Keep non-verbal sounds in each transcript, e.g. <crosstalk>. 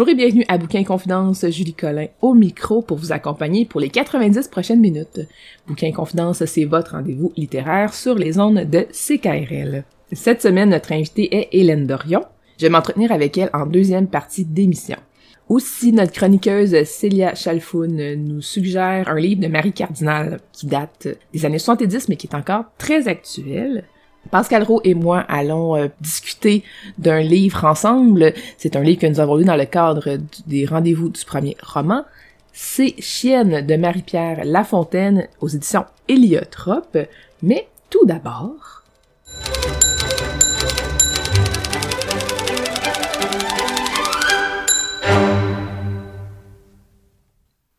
Bonjour et bienvenue à Bouquin Confidence, Julie Collin au micro pour vous accompagner pour les 90 prochaines minutes. Bouquin Confidence, c'est votre rendez-vous littéraire sur les ondes de CKRL. Cette semaine, notre invitée est Hélène Dorion. Je vais m'entretenir avec elle en deuxième partie d'émission. Aussi, notre chroniqueuse Célia Chalfoun nous suggère un livre de Marie Cardinal qui date des années 70 mais qui est encore très actuel. Pascal Rowe et moi allons euh, discuter d'un livre ensemble. C'est un livre que nous avons lu dans le cadre des rendez-vous du premier roman. C'est Chienne de Marie-Pierre Lafontaine aux éditions Héliotrope. Mais tout d'abord...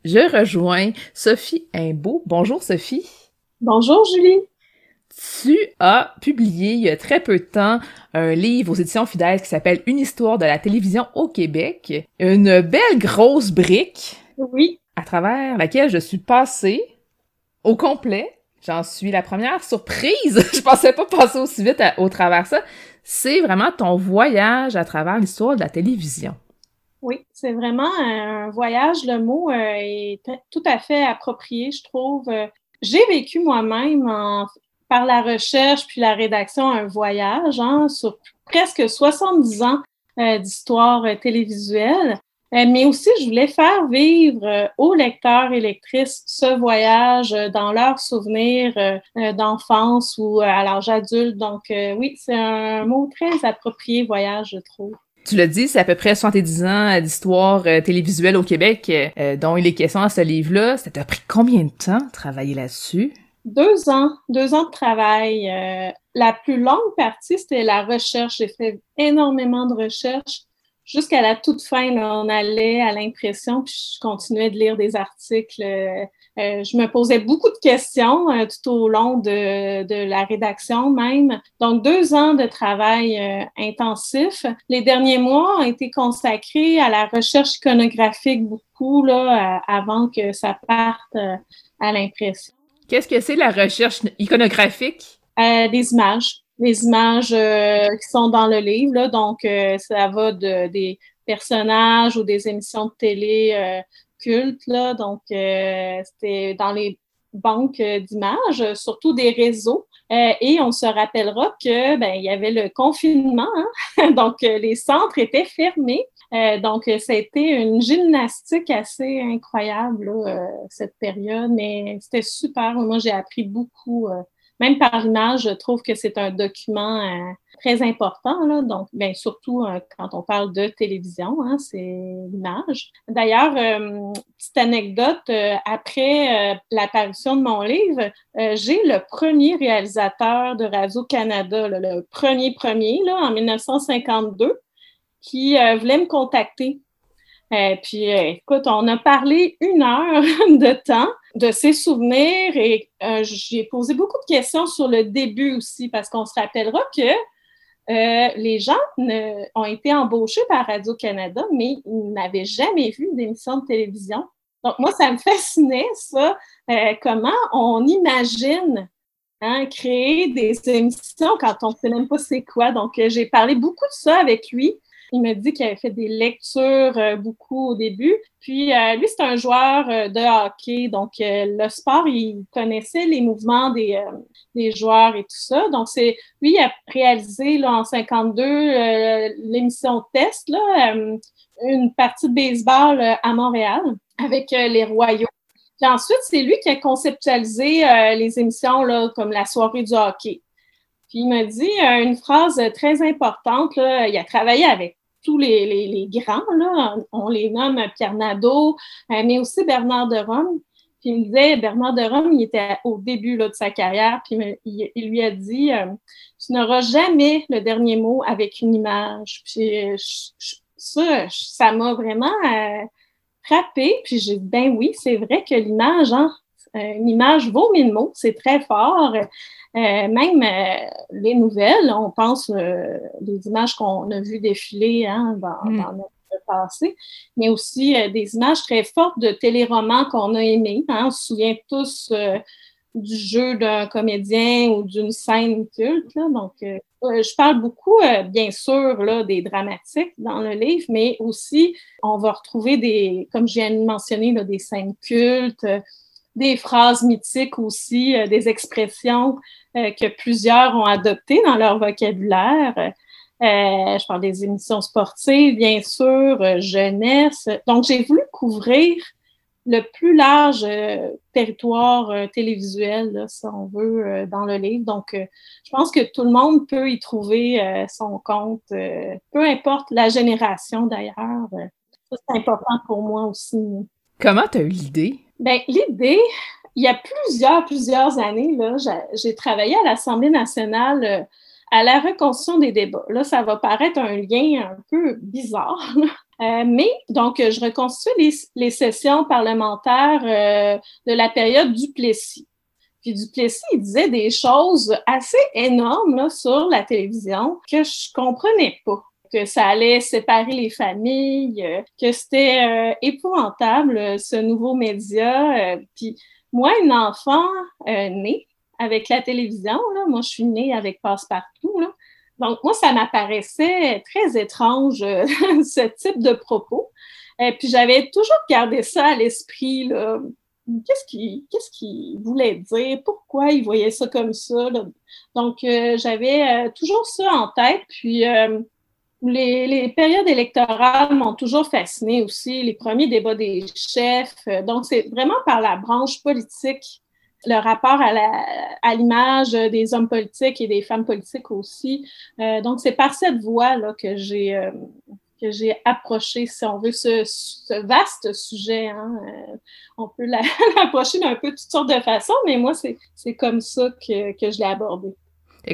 Je rejoins Sophie Imbeau. Bonjour Sophie. Bonjour Julie. Tu as publié il y a très peu de temps un livre aux éditions Fidèles qui s'appelle Une histoire de la télévision au Québec. Une belle grosse brique. Oui. À travers laquelle je suis passée au complet. J'en suis la première surprise. <laughs> je pensais pas passer aussi vite au travers ça. C'est vraiment ton voyage à travers l'histoire de la télévision. Oui, c'est vraiment un voyage. Le mot euh, est tout à fait approprié, je trouve. J'ai vécu moi-même en, par la recherche puis la rédaction un voyage hein, sur presque 70 ans euh, d'histoire euh, télévisuelle. Euh, mais aussi, je voulais faire vivre aux lecteurs et lectrices ce voyage dans leurs souvenirs d'enfance ou à l'âge adulte. Donc, oui, c'est un mot très approprié, voyage, je trouve. Tu l'as dit, c'est à peu près 70 ans d'histoire télévisuelle au Québec dont il est question à ce livre-là. Ça t'a pris combien de temps travailler là-dessus? Deux ans, deux ans de travail. Euh, la plus longue partie, c'était la recherche. J'ai fait énormément de recherches. Jusqu'à la toute fin, on allait à l'impression, puis je continuais de lire des articles. Euh, euh, je me posais beaucoup de questions tout au long de, de, la rédaction même. Donc, deux ans de travail intensif. Les derniers mois ont été consacrés à la recherche iconographique beaucoup, là, avant que ça parte à l'impression. Qu'est-ce que c'est la recherche iconographique? Euh, des images. Des images euh, qui sont dans le livre. Là, donc, euh, ça va de, des personnages ou des émissions de télé cultes. Là, donc, c'était dans les banques d'images, surtout des réseaux. et on se rappellera que ben, y avait le confinement, hein? <laughs> donc les centres étaient fermés. Euh, donc, ça a été une gymnastique assez incroyable, euh, cette période, mais c'était super. Moi, j'ai appris beaucoup. Euh, même par l'image, je trouve que c'est un document très important. Là, donc, bien, surtout quand on parle de télévision, hein, c'est l'image. D'ailleurs, petite anecdote, après l'apparition de mon livre, j'ai le premier réalisateur de Radio-Canada, le premier premier, là, en 1952 qui euh, voulait me contacter. Euh, puis, euh, écoute, on a parlé une heure <laughs> de temps de ses souvenirs et j'ai posé beaucoup de questions sur le début aussi parce qu'on se rappellera que les gens ont été embauchés par Radio-Canada, mais ils n'avaient jamais vu d'émission de télévision. Donc, moi, ça me <laughs> fascinait, ça, comment on imagine hein, créer des émissions quand on ne sait même pas c'est quoi. Donc, j'ai parlé beaucoup de ça avec lui. Il m'a dit qu'il avait fait des lectures beaucoup au début. Puis lui, c'est un joueur de hockey, donc le sport, il connaissait les mouvements des, des joueurs et tout ça. Donc c'est lui, il a réalisé là, en 52 l'émission Test, là, une partie de baseball à Montréal avec les Royaux. Puis ensuite, c'est lui qui a conceptualisé euh, les émissions là, comme la soirée du hockey. Puis il m'a dit euh, une phrase très importante. Là, il a travaillé avec tous les, grands, on les nomme Pierre Nadeau, euh, mais aussi Bernard de Rome. Puis il me disait, Bernard de Rome, il était au début là, de sa carrière, puis il, lui a dit Tu n'auras jamais le dernier mot avec une image. Puis ça, ça m'a vraiment frappée, puis j'ai dit, ben oui, c'est vrai que l'image, hein, euh, une image vaut mille mots, c'est très fort. Euh, même euh, les nouvelles, on pense les images qu'on a vues défiler hein, dans, mm. dans, notre passé, mais aussi des images très fortes de téléromans qu'on a aimés. Hein, on se souvient tous du jeu d'un comédien ou d'une scène culte. Là, donc, euh, je parle beaucoup, euh, bien sûr, là, des dramatiques dans le livre, mais aussi, on va retrouver des, comme je viens de mentionner, là, des scènes cultes, euh, des phrases mythiques aussi, des expressions que plusieurs ont adoptées dans leur vocabulaire. je parle des émissions sportives, bien sûr, jeunesse. Donc, j'ai voulu couvrir le plus large euh, territoire euh, télévisuel, là, si on veut, euh, dans le livre. Donc, je pense que tout le monde peut y trouver son compte, peu importe la génération d'ailleurs. c'est important pour moi aussi. Comment tu as eu l'idée? Bien, l'idée, il y a plusieurs, plusieurs années, là, j'ai travaillé à l'Assemblée nationale à la reconstruction des débats. Là, ça va paraître un lien un peu bizarre, euh, mais donc, je reconstitue les, les sessions parlementaires euh, de la période du Plessis. Puis Duplessis, il disait des choses assez énormes là, sur la télévision que je comprenais pas que ça allait séparer les familles, euh, que c'était épouvantable ce nouveau média. puis moi, une enfant née avec la télévision. Là. Moi, je suis née avec Passepartout. Là. Donc, moi, ça m'apparaissait très étrange, euh, <laughs> ce type de propos. Puis, j'avais toujours gardé ça à l'esprit. Qu'est-ce qu'il qu voulait dire? Pourquoi il voyait ça comme ça? Donc, euh, j'avais euh, toujours ça en tête. Puis, les, les, périodes électorales m'ont toujours fasciné aussi, les premiers débats des chefs. Donc, c'est vraiment par la branche politique le rapport à l'image des hommes politiques et des femmes politiques aussi. Euh, donc, c'est par cette voie-là que j'ai euh, que j'ai approché, si on veut, ce, ce vaste sujet. Hein. Euh, on peut <laughs> l'approcher d'un peu toutes sortes de façons, mais moi, c'est comme ça que, que je l'ai abordé.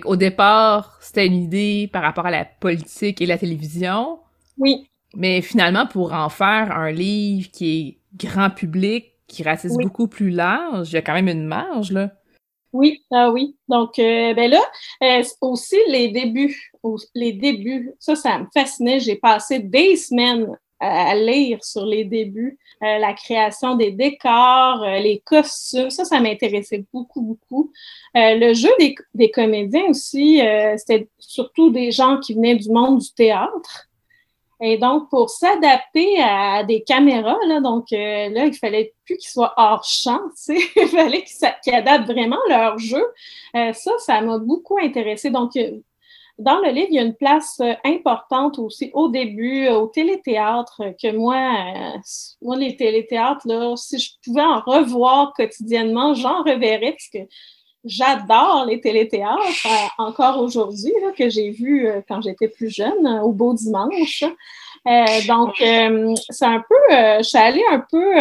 Au départ, c'était une idée par rapport à la politique et la télévision. Oui. Mais finalement, pour en faire un livre qui est grand public, qui ratisse beaucoup plus large. Il y a quand même une marge, là. Oui, ah oui. Donc, euh, ben là, euh, aussi les débuts, les débuts, ça, ça me fascinait. J'ai passé des semaines à, lire sur les débuts, euh, la création des décors, les costumes. Ça, ça m'intéressait beaucoup, beaucoup. le jeu des, des comédiens aussi, c'était surtout des gens qui venaient du monde du théâtre. Et donc, pour s'adapter à des caméras, là, donc euh, là, il fallait plus qu'ils soient hors champ, <laughs> il fallait qu'ils adaptent vraiment leur jeu. Euh, ça, ça m'a beaucoup intéressé. Donc, euh, dans le livre, il y a une place importante aussi au début, au téléthéâtre, que moi, moi, les téléthéâtres, là, si je pouvais en revoir quotidiennement, j'en reverrais, parce que J'adore les téléthéâtres, euh, encore aujourd'hui, que j'ai vu euh, quand j'étais plus jeune, euh, au beau dimanche. donc, c'est un peu, je suis allée un peu,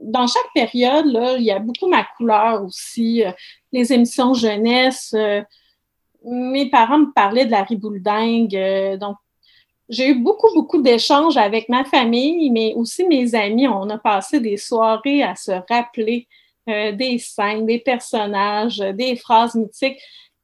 dans chaque période, là, il y a beaucoup ma couleur aussi, les émissions jeunesse. Mes parents me parlaient de la ribouledingue, donc j'ai eu beaucoup, beaucoup d'échanges avec ma famille, mais aussi mes amis. On a passé des soirées à se rappeler euh, des scènes, des personnages, euh, des phrases mythiques.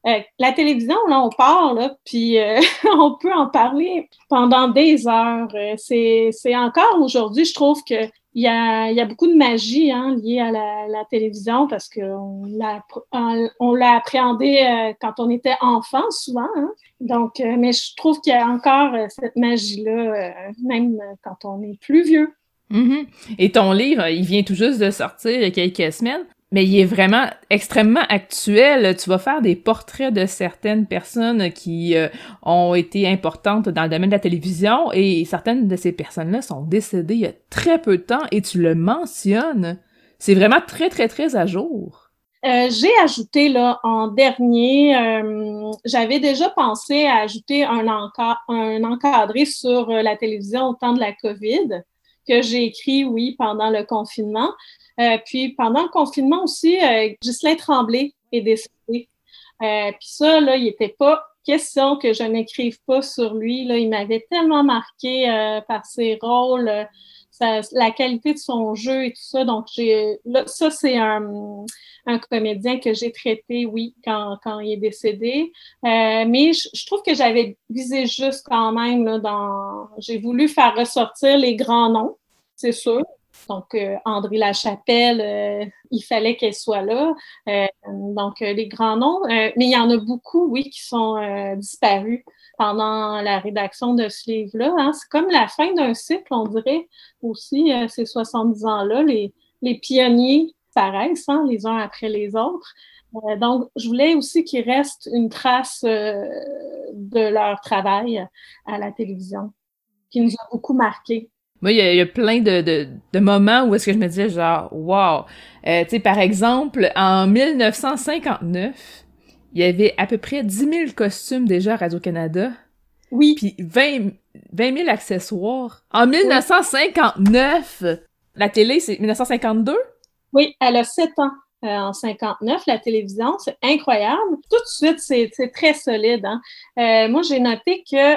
Euh, la télévision, là, on parle, puis <laughs> on peut en parler pendant des heures. c'est encore aujourd'hui, je trouve qu'il il y a, beaucoup de magie hein, liée à la, télévision parce qu'on l'a, appréhendé euh, quand on était enfant souvent. Hein. Donc, euh, mais je trouve qu'il y a encore euh, cette magie-là, même quand on est plus vieux. Mm-hmm. Et ton livre, il vient tout juste de sortir il y a quelques semaines mais il est vraiment extrêmement actuel. Tu vas faire des portraits de certaines personnes qui euh, ont été importantes dans le domaine de la télévision et certaines de ces personnes-là sont décédées il y a très peu de temps et tu le mentionnes. C'est vraiment très, très, très à jour. Euh, j'ai ajouté là en dernier, euh, j'avais déjà pensé à ajouter un, un encadré sur la télévision au temps de la COVID que j'ai écrit, oui, pendant le confinement. Euh, puis pendant le confinement aussi, euh, Ghislain Tremblay est décédé. Euh, puis ça, là, il n'était pas question que je n'écrive pas sur lui. Là, il m'avait tellement marqué euh, par ses rôles, la qualité de son jeu et tout ça. Donc, j'ai ça, c'est un, un, comédien que j'ai traité, oui, quand, quand il est décédé. mais je, je, trouve que j'avais visé juste quand même là, dans. J'ai voulu faire ressortir les grands noms, c'est sûr. Donc, euh, André Lachapelle, euh, il fallait qu'elle soit là. Euh, donc, les grands noms. mais il y en a beaucoup, oui, qui sont disparus pendant la rédaction de ce livre-là. Hein. C'est comme la fin d'un cycle, on dirait aussi, ces 70 ans-là. Les, les pionniers paraissent hein, les uns après les autres. donc, je voulais aussi qu'il reste une trace de leur travail à la télévision, qui nous a beaucoup marqués. Moi, il y, a, plein de, de, de, moments où est-ce que je me disais genre, wow. Euh, tu sais, par exemple, en 1959, il y avait à peu près 10 000 costumes déjà à Radio-Canada. Oui. Puis 20, 20 000 accessoires. En 1959, la télé, c'est 1952? Oui, elle a 7 ans. Euh, en 59, la télévision, c'est incroyable. Tout de suite, c'est très solide. Hein? Euh, moi, j'ai noté que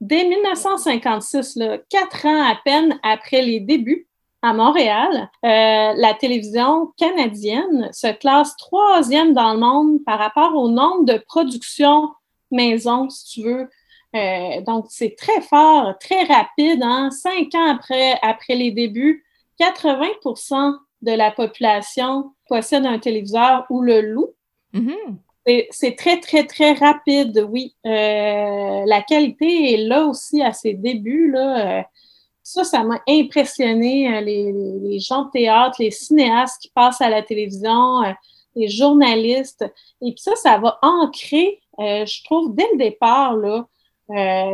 Dès 1956, quatre ans à peine après les débuts à Montréal, euh, la télévision canadienne se classe troisième dans le monde par rapport au nombre de productions maison, si tu veux. Euh, donc, c'est très fort, très rapide. Hein? Cinq ans après, les débuts, 80% de la population possède un téléviseur ou le loue. Mm-hmm. C'est très, très, très rapide, oui. Euh, la qualité est là aussi à ses débuts. Là. Euh, ça, ça m'a impressionné. Euh, les, gens de théâtre, les cinéastes qui passent à la télévision, les journalistes. Et puis ça, ça va ancrer, je trouve, dès le départ, là,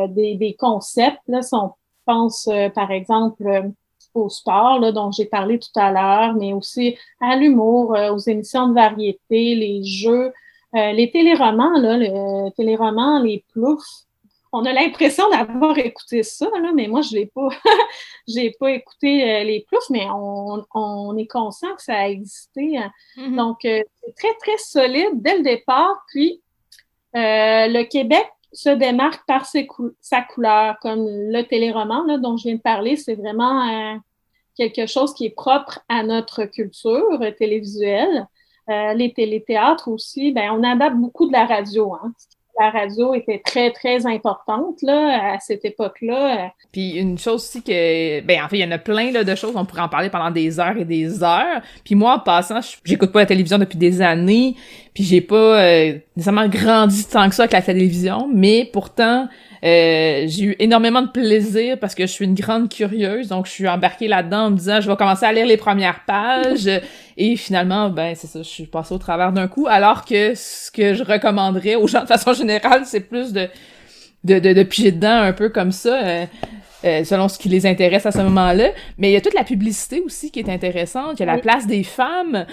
des, concepts. Là, si on pense, par exemple, au sport, dont j'ai parlé tout à l'heure, mais aussi à l'humour, aux émissions de variété, les jeux. Euh, les téléromans, là, les téléromans, les ploufs, on a l'impression d'avoir écouté ça, là, mais moi, je l'ai pas, <laughs> j'ai pas écouté euh, les ploufs, mais on, est conscient que ça a existé. Hein. Mm-hmm. Donc, euh, c'est très, très solide dès le départ. Puis, le Québec se démarque par sa couleur, comme le téléroman là, dont je viens de parler, c'est vraiment quelque chose qui est propre à notre culture télévisuelle. Euh, les téléthéâtres aussi, ben, on adapte beaucoup de la radio. Hein. La radio était très, très importante là, à cette époque-là. Puis une chose aussi que... Ben, en fait, il y en a plein là, de choses, on pourrait en parler pendant des heures et des heures. Puis moi, en passant, j'écoute pas la télévision depuis des années, puis j'ai pas euh, nécessairement grandi tant que ça avec la télévision, mais pourtant... Euh, j'ai eu énormément de plaisir parce que je suis une grande curieuse, donc je suis embarquée là-dedans en me disant je vais commencer à lire les premières pages <laughs> et finalement ben c'est ça, je suis passée au travers d'un coup alors que ce que je recommanderais aux gens de façon générale, c'est plus de de, de, de piger dedans un peu comme ça. Euh, euh, selon ce qui les intéresse à ce moment-là. Mais il y a toute la publicité aussi qui est intéressante. Il y a la place des femmes.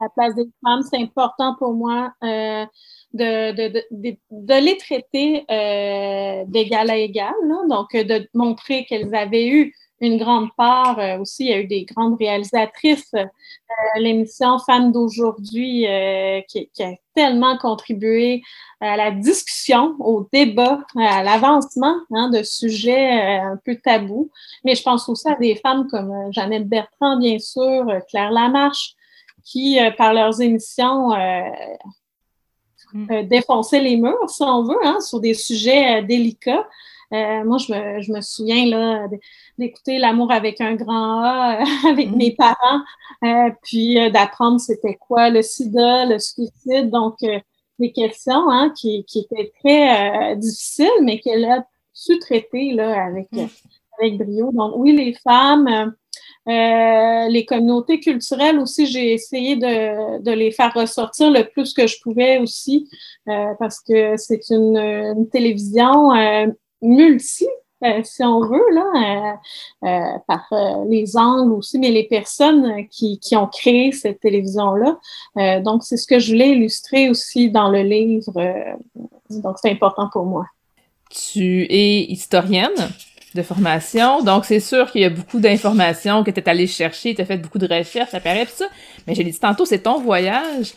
La place des femmes, c'est important pour moi. Euh, de, de, de, de, les traiter euh, d'égal à égal, donc euh, de montrer qu'elles avaient eu une grande part aussi, il y a eu des grandes réalisatrices. L'émission Femmes d'aujourd'hui qui, qui, a tellement contribué à la discussion, au débat, à l'avancement hein, de sujets un peu tabous. Mais je pense aussi à des femmes comme Jeannette Bertrand, bien sûr, Claire Lamarche, qui, par leurs émissions, Mm. Euh, défoncer les murs, si on veut, hein, sur des sujets euh, délicats. moi, je me, je me souviens là, d'écouter L'amour avec un grand A <laughs> avec mm. mes parents, puis d'apprendre c'était quoi le sida, le suicide. Donc, des questions hein, qui, qui étaient très difficiles, mais qu'elle a su traiter là, avec, mm. avec brio. Donc, oui, les femmes euh, les communautés culturelles aussi, j'ai essayé de, les faire ressortir le plus que je pouvais aussi, euh, parce que c'est une, télévision euh, multi, si on veut, là, par les angles aussi, mais les personnes qui ont créé cette télévision-là. donc, c'est ce que je voulais illustrer aussi dans le livre. donc, c'est important pour moi. Tu es historienne? De formation. Donc, c'est sûr qu'il y a beaucoup d'informations que tu es allé chercher, tu as fait beaucoup de recherches, ça paraît, tout ça. Mais j'ai dit tantôt, c'est ton voyage.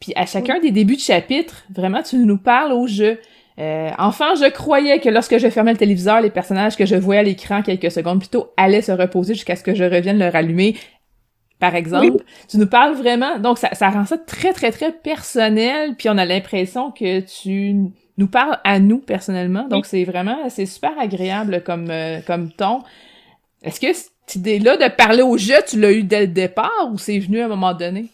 Puis à chacun des débuts de chapitre, vraiment, tu nous parles au jeu. Euh, enfin, je croyais que lorsque je fermais le téléviseur, les personnages que je voyais à l'écran quelques secondes plus tôt allaient se reposer jusqu'à ce que je revienne leur allumer. Par exemple, tu nous parles vraiment, donc ça, ça rend ça très très très personnel, puis on a l'impression que tu nous parle à nous personnellement. Donc c'est vraiment c'est super agréable comme euh, comme ton. Est-ce que cette idée-là de parler au jeu, tu l'as eu dès le départ ou c'est venu à un moment donné?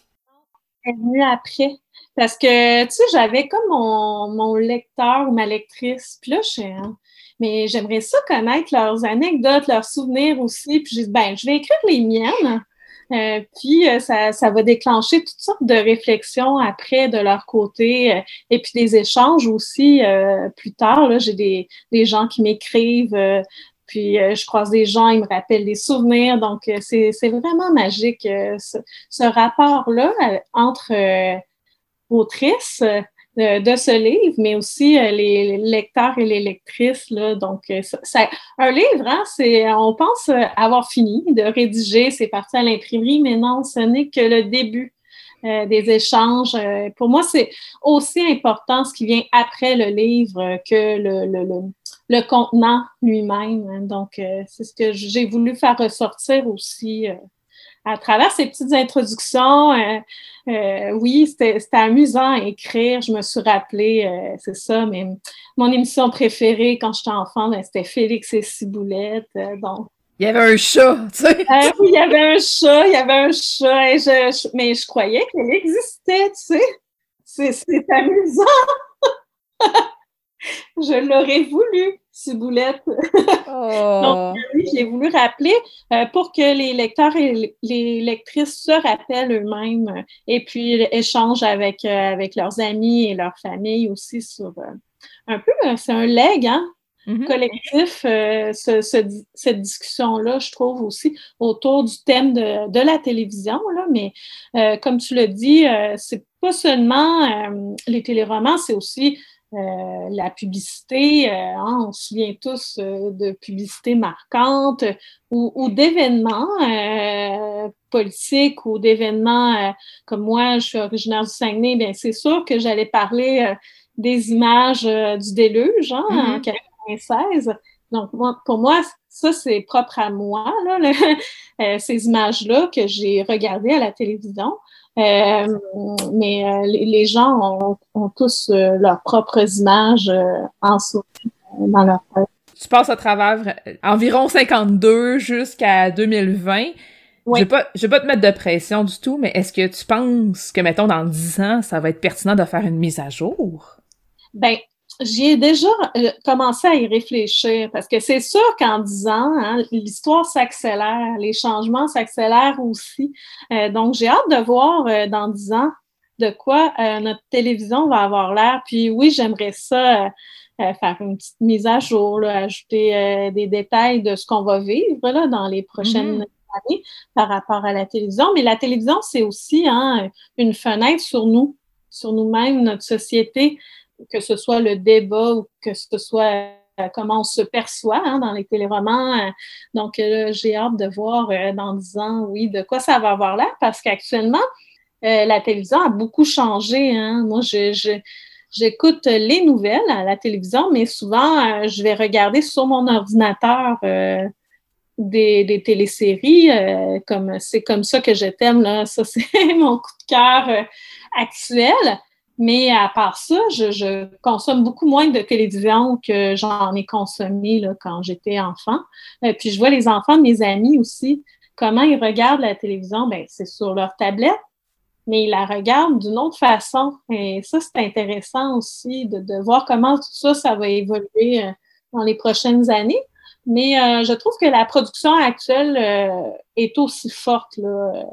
C'est venu après. Parce que, tu sais, j'avais comme mon, mon, lecteur ou ma lectrice. Puis là, je sais, hein, mais j'aimerais ça connaître leurs anecdotes, leurs souvenirs aussi. Puis j'ai dit, ben, je vais écrire les miennes. Euh, puis euh, ça, ça, va déclencher toutes sortes de réflexions après de leur côté euh, et puis des échanges aussi plus tard. J'ai des, des, gens qui m'écrivent. puis je croise des gens, ils me rappellent des souvenirs. Donc, c'est vraiment magique ce, ce rapport-là entre autrices de, ce livre, mais aussi euh, les lecteurs et les lectrices. Là, donc, euh, ça, un livre, hein, c'est, on pense euh, avoir fini de rédiger, c'est parti à l'imprimerie, mais non, ce n'est que le début des échanges. pour moi, c'est aussi important ce qui vient après le livre que le, le contenant lui-même. Hein. Donc, c'est ce que j'ai voulu faire ressortir aussi à travers ces petites introductions, euh, euh, oui, c'était amusant à écrire. Je me suis rappelé, euh, c'est ça, mais mon émission préférée quand j'étais enfant, ben, c'était Félix et Ciboulette. donc, il y avait un chat, tu sais. oui, il y avait un chat, il y avait un chat, et je, mais je croyais qu'elle existait, tu sais. C'est amusant. <laughs> je l'aurais voulu, Ciboulette. <laughs> Oh. Donc, oui, j'ai voulu rappeler euh, pour que les lecteurs et les lectrices se rappellent eux-mêmes euh, et puis échangent avec, euh, avec leurs amis et leurs familles aussi sur un peu, c'est un leg, hein? Mm-hmm. collectif, cette discussion-là, je trouve aussi autour du thème de, de la télévision, là, mais comme tu l'as dit, c'est pas seulement les téléromans, c'est aussi euh, la publicité, euh, hein, on se souvient tous euh, de publicités marquantes ou, d'événements politiques ou d'événements comme moi, je suis originaire du Saguenay, bien c'est sûr que j'allais parler des images du déluge hein, en 1996. Mm-hmm. Donc, pour moi, ça, c'est propre à moi, là, <laughs> ces images-là que j'ai regardées à la télévision. Euh, mais euh, les, gens ont, tous euh, leurs propres images en soi dans leur tête. Tu passes à travers environ 52 jusqu'à 2020. Je vais pas, je vais pas te mettre de pression du tout, mais est-ce que tu penses que, mettons, dans 10 ans, ça va être pertinent de faire une mise à jour? Ben, j'ai déjà euh, commencé à y réfléchir parce que c'est sûr qu'en dix ans, hein, l'histoire s'accélère, les changements s'accélèrent aussi. Euh, donc, j'ai hâte de voir euh, dans dix ans de quoi notre télévision va avoir l'air. Puis oui, j'aimerais ça faire une petite mise à jour, ajouter des détails de ce qu'on va vivre là, dans les prochaines mm-hmm. années par rapport à la télévision. Mais la télévision, c'est aussi hein, une fenêtre sur nous, sur nous-mêmes, notre société que ce soit le débat ou que ce soit euh, comment on se perçoit hein, dans les téléromans. Euh, donc, euh, j'ai hâte de voir dans dix ans, oui, de quoi ça va avoir l'air, parce qu'actuellement, la télévision a beaucoup changé. Hein. Moi, je, j'écoute les nouvelles à la télévision, mais souvent, je vais regarder sur mon ordinateur des, des, téléséries. comme c'est comme ça que je t'aime là. Ça, <laughs> c'est mon coup de cœur actuel. Mais à part ça, je, consomme beaucoup moins de télévision que j'en ai consommé là, quand j'étais enfant. Euh, puis je vois les enfants de mes amis aussi, comment ils regardent la télévision, ben, c'est sur leur tablette, mais ils la regardent d'une autre façon. Et ça, c'est intéressant aussi de, voir comment tout ça, ça va évoluer euh, dans les prochaines années. Mais euh, je trouve que la production actuelle est aussi forte. Là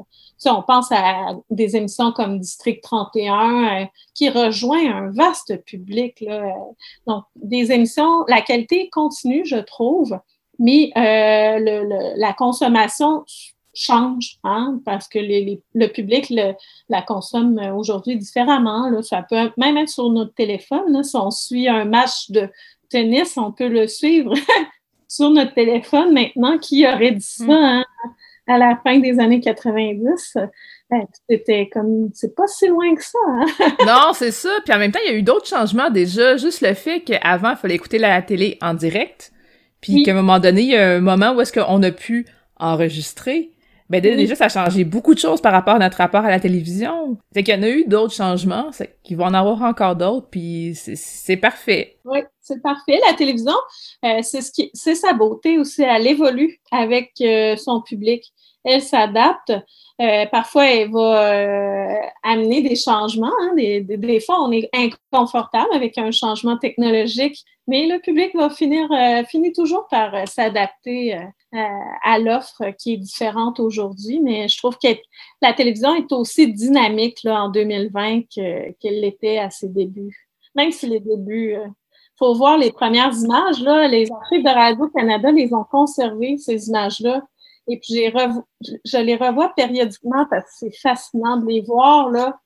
on pense à des émissions comme District 31 euh, qui rejoint un vaste public. Donc, des émissions, la qualité continue, je trouve, mais euh, la consommation change, hein, parce que le public la consomme aujourd'hui différemment. Ça peut même être sur notre téléphone. Si on suit un match de tennis, on peut le suivre <laughs> sur notre téléphone maintenant. Qui aurait dit ça? Mm. Hein? à la fin des années 90, ben, c'était comme, c'est pas si loin que ça. Hein? <laughs> non, c'est ça. Puis en même temps, il y a eu d'autres changements déjà. Juste le fait qu'avant, il fallait écouter la télé en direct. Puis qu'à un moment donné, il y a un moment où est-ce qu'on a pu enregistrer. Ben déjà, ça a changé beaucoup de choses par rapport à notre rapport à la télévision. C'est qu'il y en a eu d'autres changements, c'est qu'il va en avoir encore d'autres, puis c'est parfait. Oui, c'est parfait. La télévision, euh, c'est ce qui, c'est sa beauté aussi. Elle évolue avec euh, son public. Elle s'adapte. Euh, parfois, elle va amener des changements. Hein. Des, fois, on est inconfortable avec un changement technologique, mais le public va finir, finit toujours par s'adapter à l'offre qui est différente aujourd'hui. Mais je trouve que la télévision est aussi dynamique en 2020 qu'elle l'était à ses débuts. Même si les débuts, faut voir les premières images. Là, les archives de Radio-Canada les ont conservées, ces images-là. Et puis, je les revois périodiquement parce que c'est fascinant de les voir, là.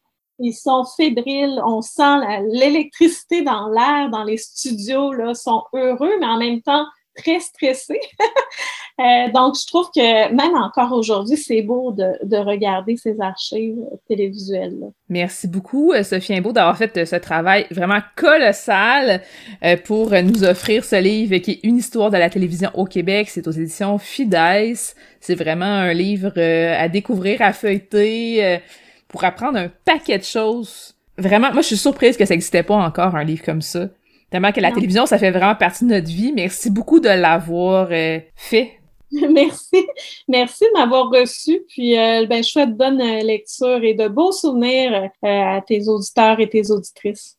Ils sont fébriles, on sent l'électricité dans l'air, dans les studios, là, sont heureux, mais en même temps très stressés. <laughs> Euh, donc, je trouve que même encore aujourd'hui, c'est beau de, regarder ces archives télévisuelles. Merci beaucoup, euh, Sophie Imbeau, d'avoir fait euh, ce travail vraiment colossal pour nous offrir ce livre qui est Une histoire de la télévision au Québec. C'est aux éditions Fides. C'est vraiment un livre à découvrir, à feuilleter, pour apprendre un paquet de choses. Vraiment, moi, je suis surprise que ça n'existait pas encore, un livre comme ça. Tellement que la télévision, ça fait vraiment partie de notre vie. Merci beaucoup de l'avoir euh, fait. <laughs> Merci. Merci de m'avoir reçu. Puis, euh, ben, je souhaite bonne euh, lecture et de beaux souvenirs à tes auditeurs et tes auditrices.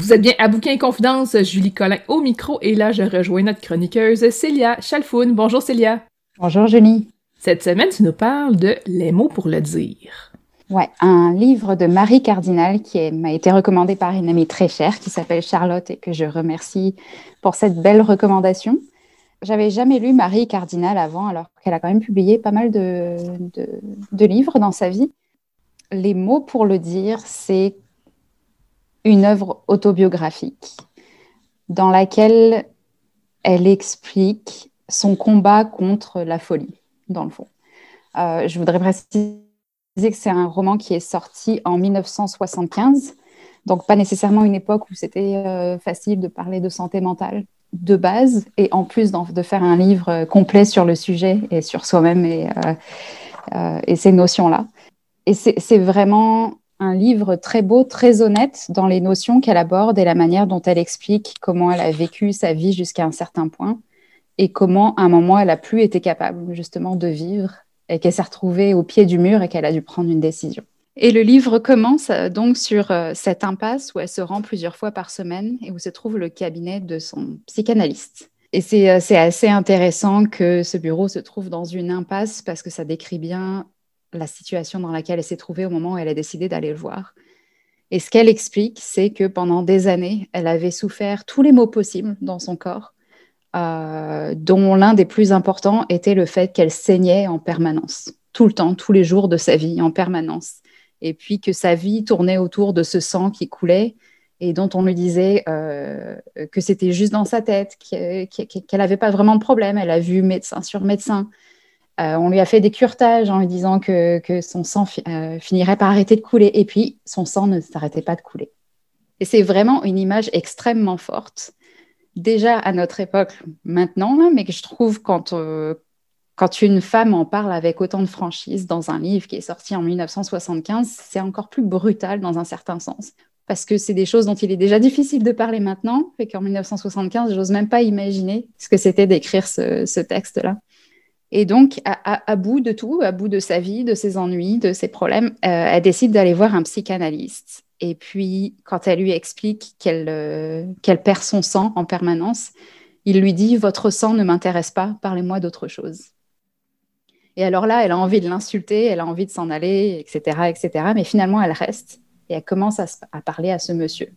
Vous êtes bien à Bouquin et Confidence, Julie Collin au micro, et là je rejoins notre chroniqueuse Célia Chalfoun. Bonjour Célia. Bonjour Julie. Cette semaine, tu nous parles de Les mots pour le dire. Ouais, un livre de Marie Cardinal qui m'a été recommandé par une amie très chère qui s'appelle Charlotte et que je remercie pour cette belle recommandation. J'avais jamais lu Marie Cardinal avant, alors qu'elle a quand même publié pas mal de, de livres dans sa vie. Les mots pour le dire, c'est une œuvre autobiographique dans laquelle elle explique son combat contre la folie, dans le fond. Euh, je voudrais préciser que c'est un roman qui est sorti en 1975, donc pas nécessairement une époque où c'était euh, facile de parler de santé mentale de base, et en plus de faire un livre complet sur le sujet et sur soi-même euh, et ces notions-là. Et c'est vraiment un livre très beau, très honnête dans les notions qu'elle aborde et la manière dont elle explique comment elle a vécu sa vie jusqu'à un certain point et comment à un moment elle a plus été capable justement de vivre et qu'elle s'est retrouvée au pied du mur et qu'elle a dû prendre une décision. Et le livre commence euh, donc sur euh, cette impasse où elle se rend plusieurs fois par semaine et où se trouve le cabinet de son psychanalyste. Et c'est euh, assez intéressant que ce bureau se trouve dans une impasse parce que ça décrit bien la situation dans laquelle elle s'est trouvée au moment où elle a décidé d'aller le voir. Et ce qu'elle explique, c'est que pendant des années, elle avait souffert tous les maux possibles dans son corps, euh, dont l'un des plus importants était le fait qu'elle saignait en permanence, tout le temps, tous les jours de sa vie, en permanence. Et puis que sa vie tournait autour de ce sang qui coulait et dont on lui disait euh, que c'était juste dans sa tête, qu'elle n'avait pas vraiment de problème. Elle a vu médecin sur médecin, euh, on lui a fait des curetages en lui disant que, son sang euh, finirait par arrêter de couler. Et puis, son sang ne s'arrêtait pas de couler. Et c'est vraiment une image extrêmement forte déjà à notre époque maintenant, mais que je trouve quand, euh, quand une femme en parle avec autant de franchise dans un livre qui est sorti en 1975, c'est encore plus brutal dans un certain sens. Parce que c'est des choses dont il est déjà difficile de parler maintenant, et qu'en 1975, j'ose même pas imaginer ce que c'était d'écrire ce, texte-là. Et donc, à, bout de tout, à bout de sa vie, de ses ennuis, de ses problèmes, euh, elle décide d'aller voir un psychanalyste. Et puis, quand elle lui explique euh, qu'elle perd son sang en permanence, il lui dit Votre sang ne m'intéresse pas, parlez-moi d'autre chose. Et alors là, elle a envie de l'insulter, elle a envie de s'en aller, etc., etc. Mais finalement, elle reste et elle commence à, parler à ce monsieur.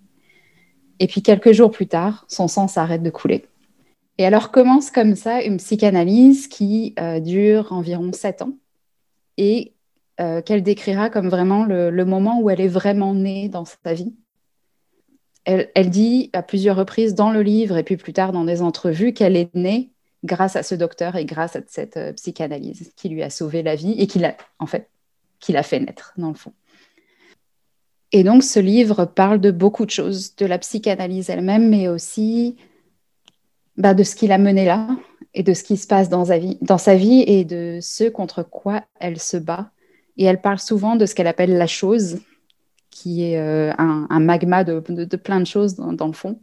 Et puis, quelques jours plus tard, son sang s'arrête de couler. Et alors commence comme ça une psychanalyse qui euh, dure environ sept ans et euh, qu'elle décrira comme vraiment le, moment où elle est vraiment née dans sa vie. Elle, dit à plusieurs reprises dans le livre et puis plus tard dans des entrevues qu'elle est née grâce à ce docteur et grâce à cette euh, psychanalyse qui lui a sauvé la vie et qui l'a en fait qui l'a fait naître dans le fond. Et donc ce livre parle de beaucoup de choses, de la psychanalyse elle-même, mais aussi bah, de ce qui l'a menée là et de ce qui se passe dans sa vie, dans sa vie et de ce contre quoi elle se bat et elle parle souvent de ce qu'elle appelle la chose, qui est euh, un, magma de, plein de choses dans, le fond.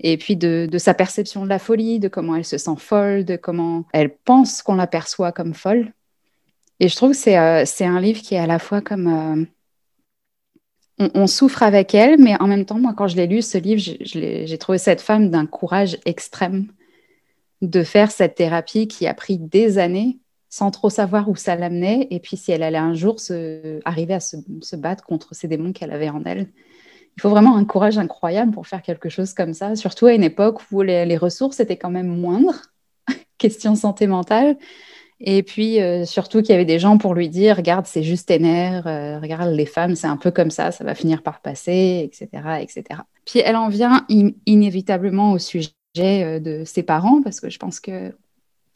Et puis de, sa perception de la folie, de comment elle se sent folle, de comment elle pense qu'on la perçoit comme folle. Et je trouve que c'est euh, un livre qui est à la fois comme... On, souffre avec elle, mais en même temps, moi, quand je l'ai lu, ce livre, j'ai trouvé cette femme d'un courage extrême de faire cette thérapie qui a pris des années sans trop savoir où ça l'amenait, et puis si elle allait un jour se, arriver à se, battre contre ces démons qu'elle avait en elle. Il faut vraiment un courage incroyable pour faire quelque chose comme ça, surtout à une époque où les, ressources étaient quand même moindres, <laughs> question santé mentale, et puis euh, surtout qu'il y avait des gens pour lui dire, regarde, c'est juste tes nerfs, euh, regarde, les femmes, c'est un peu comme ça, ça va finir par passer, etc. etc. Puis elle en vient inévitablement au sujet euh, de ses parents, parce que je pense que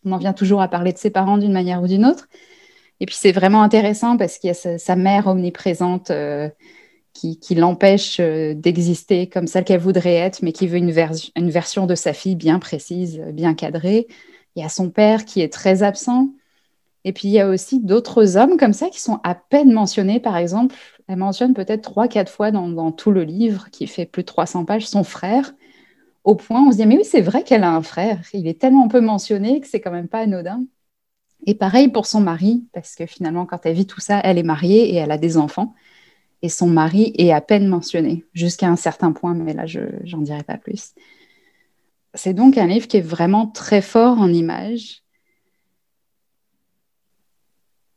on en vient toujours à parler de ses parents d'une manière ou d'une autre. Et puis c'est vraiment intéressant parce qu'il y a sa, mère omniprésente qui, l'empêche d'exister comme celle qu'elle voudrait être, mais qui veut une, une, version de sa fille bien précise, bien cadrée. Il y a son père qui est très absent. Et puis il y a aussi d'autres hommes comme ça qui sont à peine mentionnés. Par exemple, elle mentionne peut-être trois, quatre fois dans, tout le livre, qui fait plus de 300 pages, son frère au point où on se dit, mais oui, c'est vrai qu'elle a un frère. Il est tellement peu mentionné que c'est quand même pas anodin. Et pareil pour son mari, parce que finalement, quand elle vit tout ça, elle est mariée et elle a des enfants. Et son mari est à peine mentionné, jusqu'à un certain point, mais là, je n'en dirai pas plus. C'est donc un livre qui est vraiment très fort en images.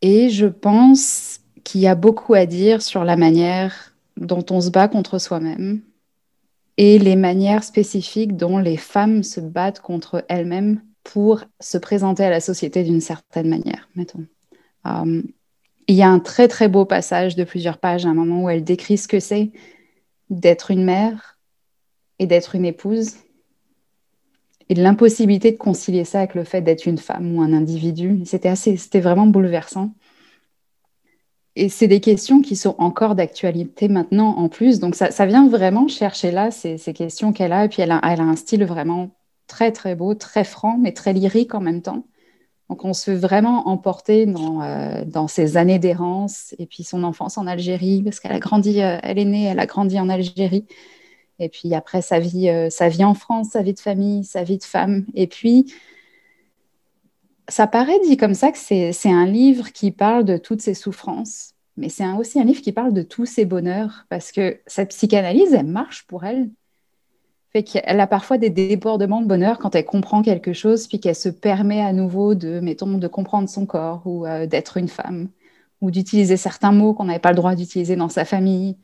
Et je pense qu'il y a beaucoup à dire sur la manière dont on se bat contre soi-même, et les manières spécifiques dont les femmes se battent contre elles-mêmes pour se présenter à la société d'une certaine manière, mettons. Euh, il y a un très très beau passage de plusieurs pages, à un moment où elle décrit ce que c'est d'être une mère et d'être une épouse, et de l'impossibilité de concilier ça avec le fait d'être une femme ou un individu. C'était assez, c'était vraiment bouleversant. Et c'est des questions qui sont encore d'actualité maintenant en plus. Donc ça, vient vraiment chercher là ces, questions qu'elle a. Et puis elle a, elle a, un style vraiment très très beau, très franc, mais très lyrique en même temps. Donc on se fait vraiment emporter dans, euh, dans ses années d'errance et puis son enfance en Algérie, parce qu'elle a grandi, euh, elle est née, elle a grandi en Algérie. Et puis après sa vie, euh, sa vie en France, sa vie de famille, sa vie de femme. Et puis ça paraît dit comme ça que c'est un livre qui parle de toutes ses souffrances, mais c'est aussi un livre qui parle de tous ses bonheurs, parce que cette psychanalyse, elle marche pour elle. Fait qu'elle a parfois des débordements de bonheur quand elle comprend quelque chose, puis qu'elle se permet à nouveau de, mettons, de comprendre son corps ou euh, d'être une femme, ou d'utiliser certains mots qu'on n'avait pas le droit d'utiliser dans sa famille,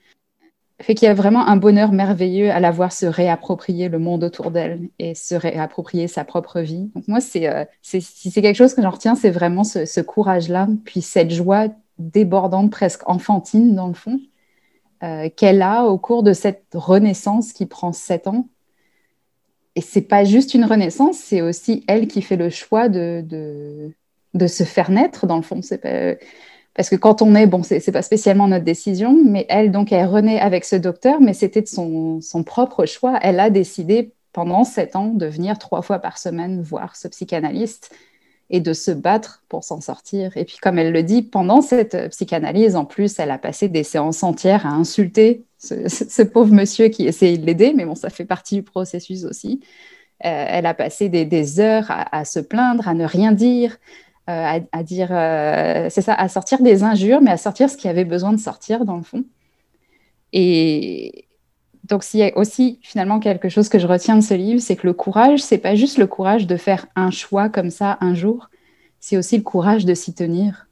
fait qu'il y a vraiment un bonheur merveilleux à la voir se réapproprier le monde autour d'elle et se réapproprier sa propre vie. Donc moi, c'est, euh, si c'est quelque chose que j'en retiens, c'est vraiment ce, courage-là, puis cette joie débordante, presque enfantine dans le fond, euh, qu'elle a au cours de cette renaissance qui prend sept ans. Et c'est pas juste une renaissance, c'est aussi elle qui fait le choix de, de, se faire naître dans le fond. Pas, parce que quand on est, bon, c'est pas spécialement notre décision, mais elle, donc, elle renaît avec ce docteur, mais c'était de son, son, propre choix. Elle a décidé pendant sept ans de venir trois fois par semaine voir ce psychanalyste et de se battre pour s'en sortir. Et puis, comme elle le dit, pendant cette psychanalyse, en plus, elle a passé des séances entières à insulter ce, pauvre monsieur qui essayait de l'aider, mais bon, ça fait partie du processus aussi. Euh, elle a passé des, heures à, se plaindre, à ne rien dire, euh, à, dire, euh, c'est ça, à sortir des injures, mais à sortir ce qui avait besoin de sortir dans le fond. Et donc, s'il y a aussi finalement quelque chose que je retiens de ce livre, c'est que le courage, c'est pas juste le courage de faire un choix comme ça un jour, c'est aussi le courage de s'y tenir.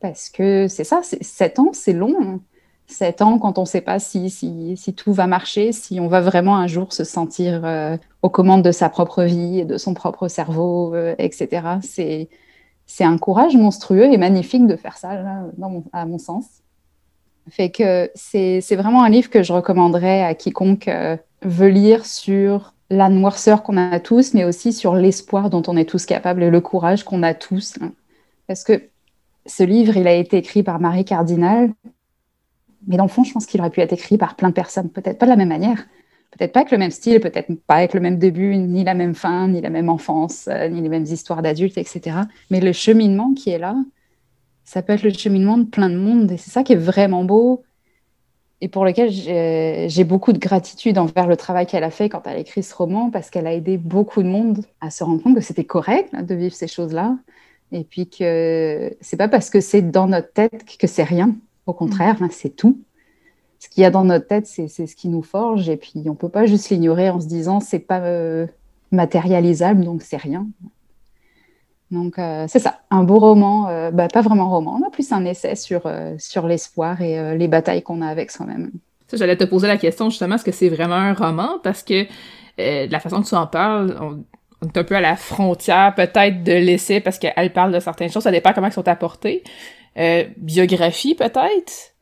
Parce que c'est ça, sept ans, c'est long. Hein. Sept ans quand on ne sait pas si, tout va marcher, si on va vraiment un jour se sentir euh, aux commandes de sa propre vie et de son propre cerveau, etc. C'est, c'est un courage monstrueux et magnifique de faire ça, à mon sens. Fait que c'est, c'est vraiment un livre que je recommanderais à quiconque euh, veut lire sur la noirceur qu'on a tous, mais aussi sur l'espoir dont on est tous capables et le courage qu'on a tous. Hein. Parce que ce livre, il a été écrit par Marie Cardinal, mais dans le fond, je pense qu'il aurait pu être écrit par plein de personnes, peut-être pas de la même manière, peut-être pas avec le même style, peut-être pas avec le même début, ni la même fin, ni la même enfance, euh, ni les mêmes histoires d'adultes, etc. Mais le cheminement qui est là, ça peut être le cheminement de plein de monde, et c'est ça qui est vraiment beau, et pour lequel j'ai beaucoup de gratitude envers le travail qu'elle a fait quand elle a écrit ce roman, parce qu'elle a aidé beaucoup de monde à se rendre compte que c'était correct de vivre ces choses-là, et puis que c'est pas parce que c'est dans notre tête que c'est rien. Au contraire, mm. c'est tout. Ce qu'il y a dans notre tête, c'est ce qui nous forge. Et puis, on ne peut pas juste l'ignorer en se disant c'est pas euh, matérialisable, donc c'est rien. Donc, euh, c'est ça, un beau roman, euh, bah, pas vraiment roman, mais plus un essai sur, sur l'espoir et les batailles qu'on a avec soi-même. J'allais te poser la question justement, est-ce que c'est vraiment un roman? Parce que de la façon que tu en parles, on, est un peu à la frontière peut-être de l'essai parce qu'elle parle de certaines choses, ça dépend comment elles sont apportées. Biographie peut-être,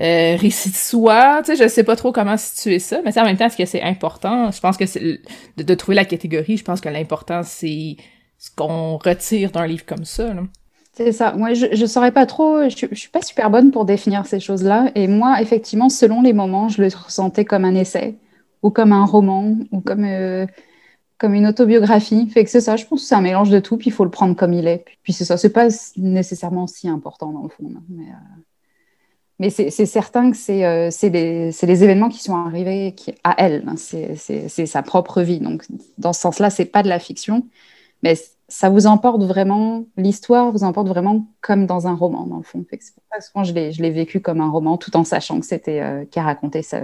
euh, récit de soi, tu sais, je sais pas trop comment situer ça, mais en même temps, est-ce que c'est important? Je pense que c'est de, trouver la catégorie, je pense que l'important, c'est ce qu'on retire d'un livre comme ça. C'est ça. Moi, je ne saurais pas trop, je, je suis pas super bonne pour définir ces choses-là. Et moi, effectivement, selon les moments, je le ressentais comme un essai, ou comme un roman, ou comme euh, comme une autobiographie. Fait que c'est ça, je pense que c'est un mélange de tout, puis il faut le prendre comme il est. Puis c'est ça, c'est pas nécessairement si important dans le fond. Mais, euh, mais c'est certain que c'est euh, les, événements qui sont arrivés qui, à elle. Hein. C'est sa propre vie. Donc dans ce sens-là, c'est pas de la fiction, mais ça vous emporte vraiment, l'histoire vous emporte vraiment comme dans un roman, dans le fond. Que pour ça que je l'ai vécu comme un roman, tout en sachant que c'était euh, qui racontait sa,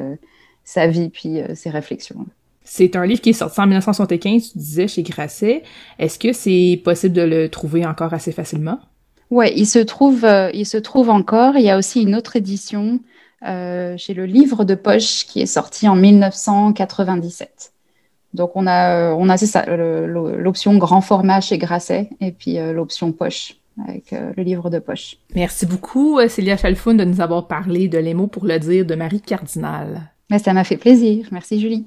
sa vie, puis ses réflexions. C'est un livre qui est sorti en 1975, tu disais, chez Grasset. Est-ce que c'est possible de le trouver encore assez facilement? Oui, il se trouve, euh, il se trouve encore. Il y a aussi une autre édition euh, chez le Livre de Poche qui est sorti en 1997. Donc on a, euh, on a c'est ça, l'option grand format chez Grasset et puis l'option poche avec le livre de poche. Merci beaucoup, Célia Chalfoun, de nous avoir parlé de Les mots pour le dire de Marie Cardinal. Mais ça m'a fait plaisir. Merci, Julie.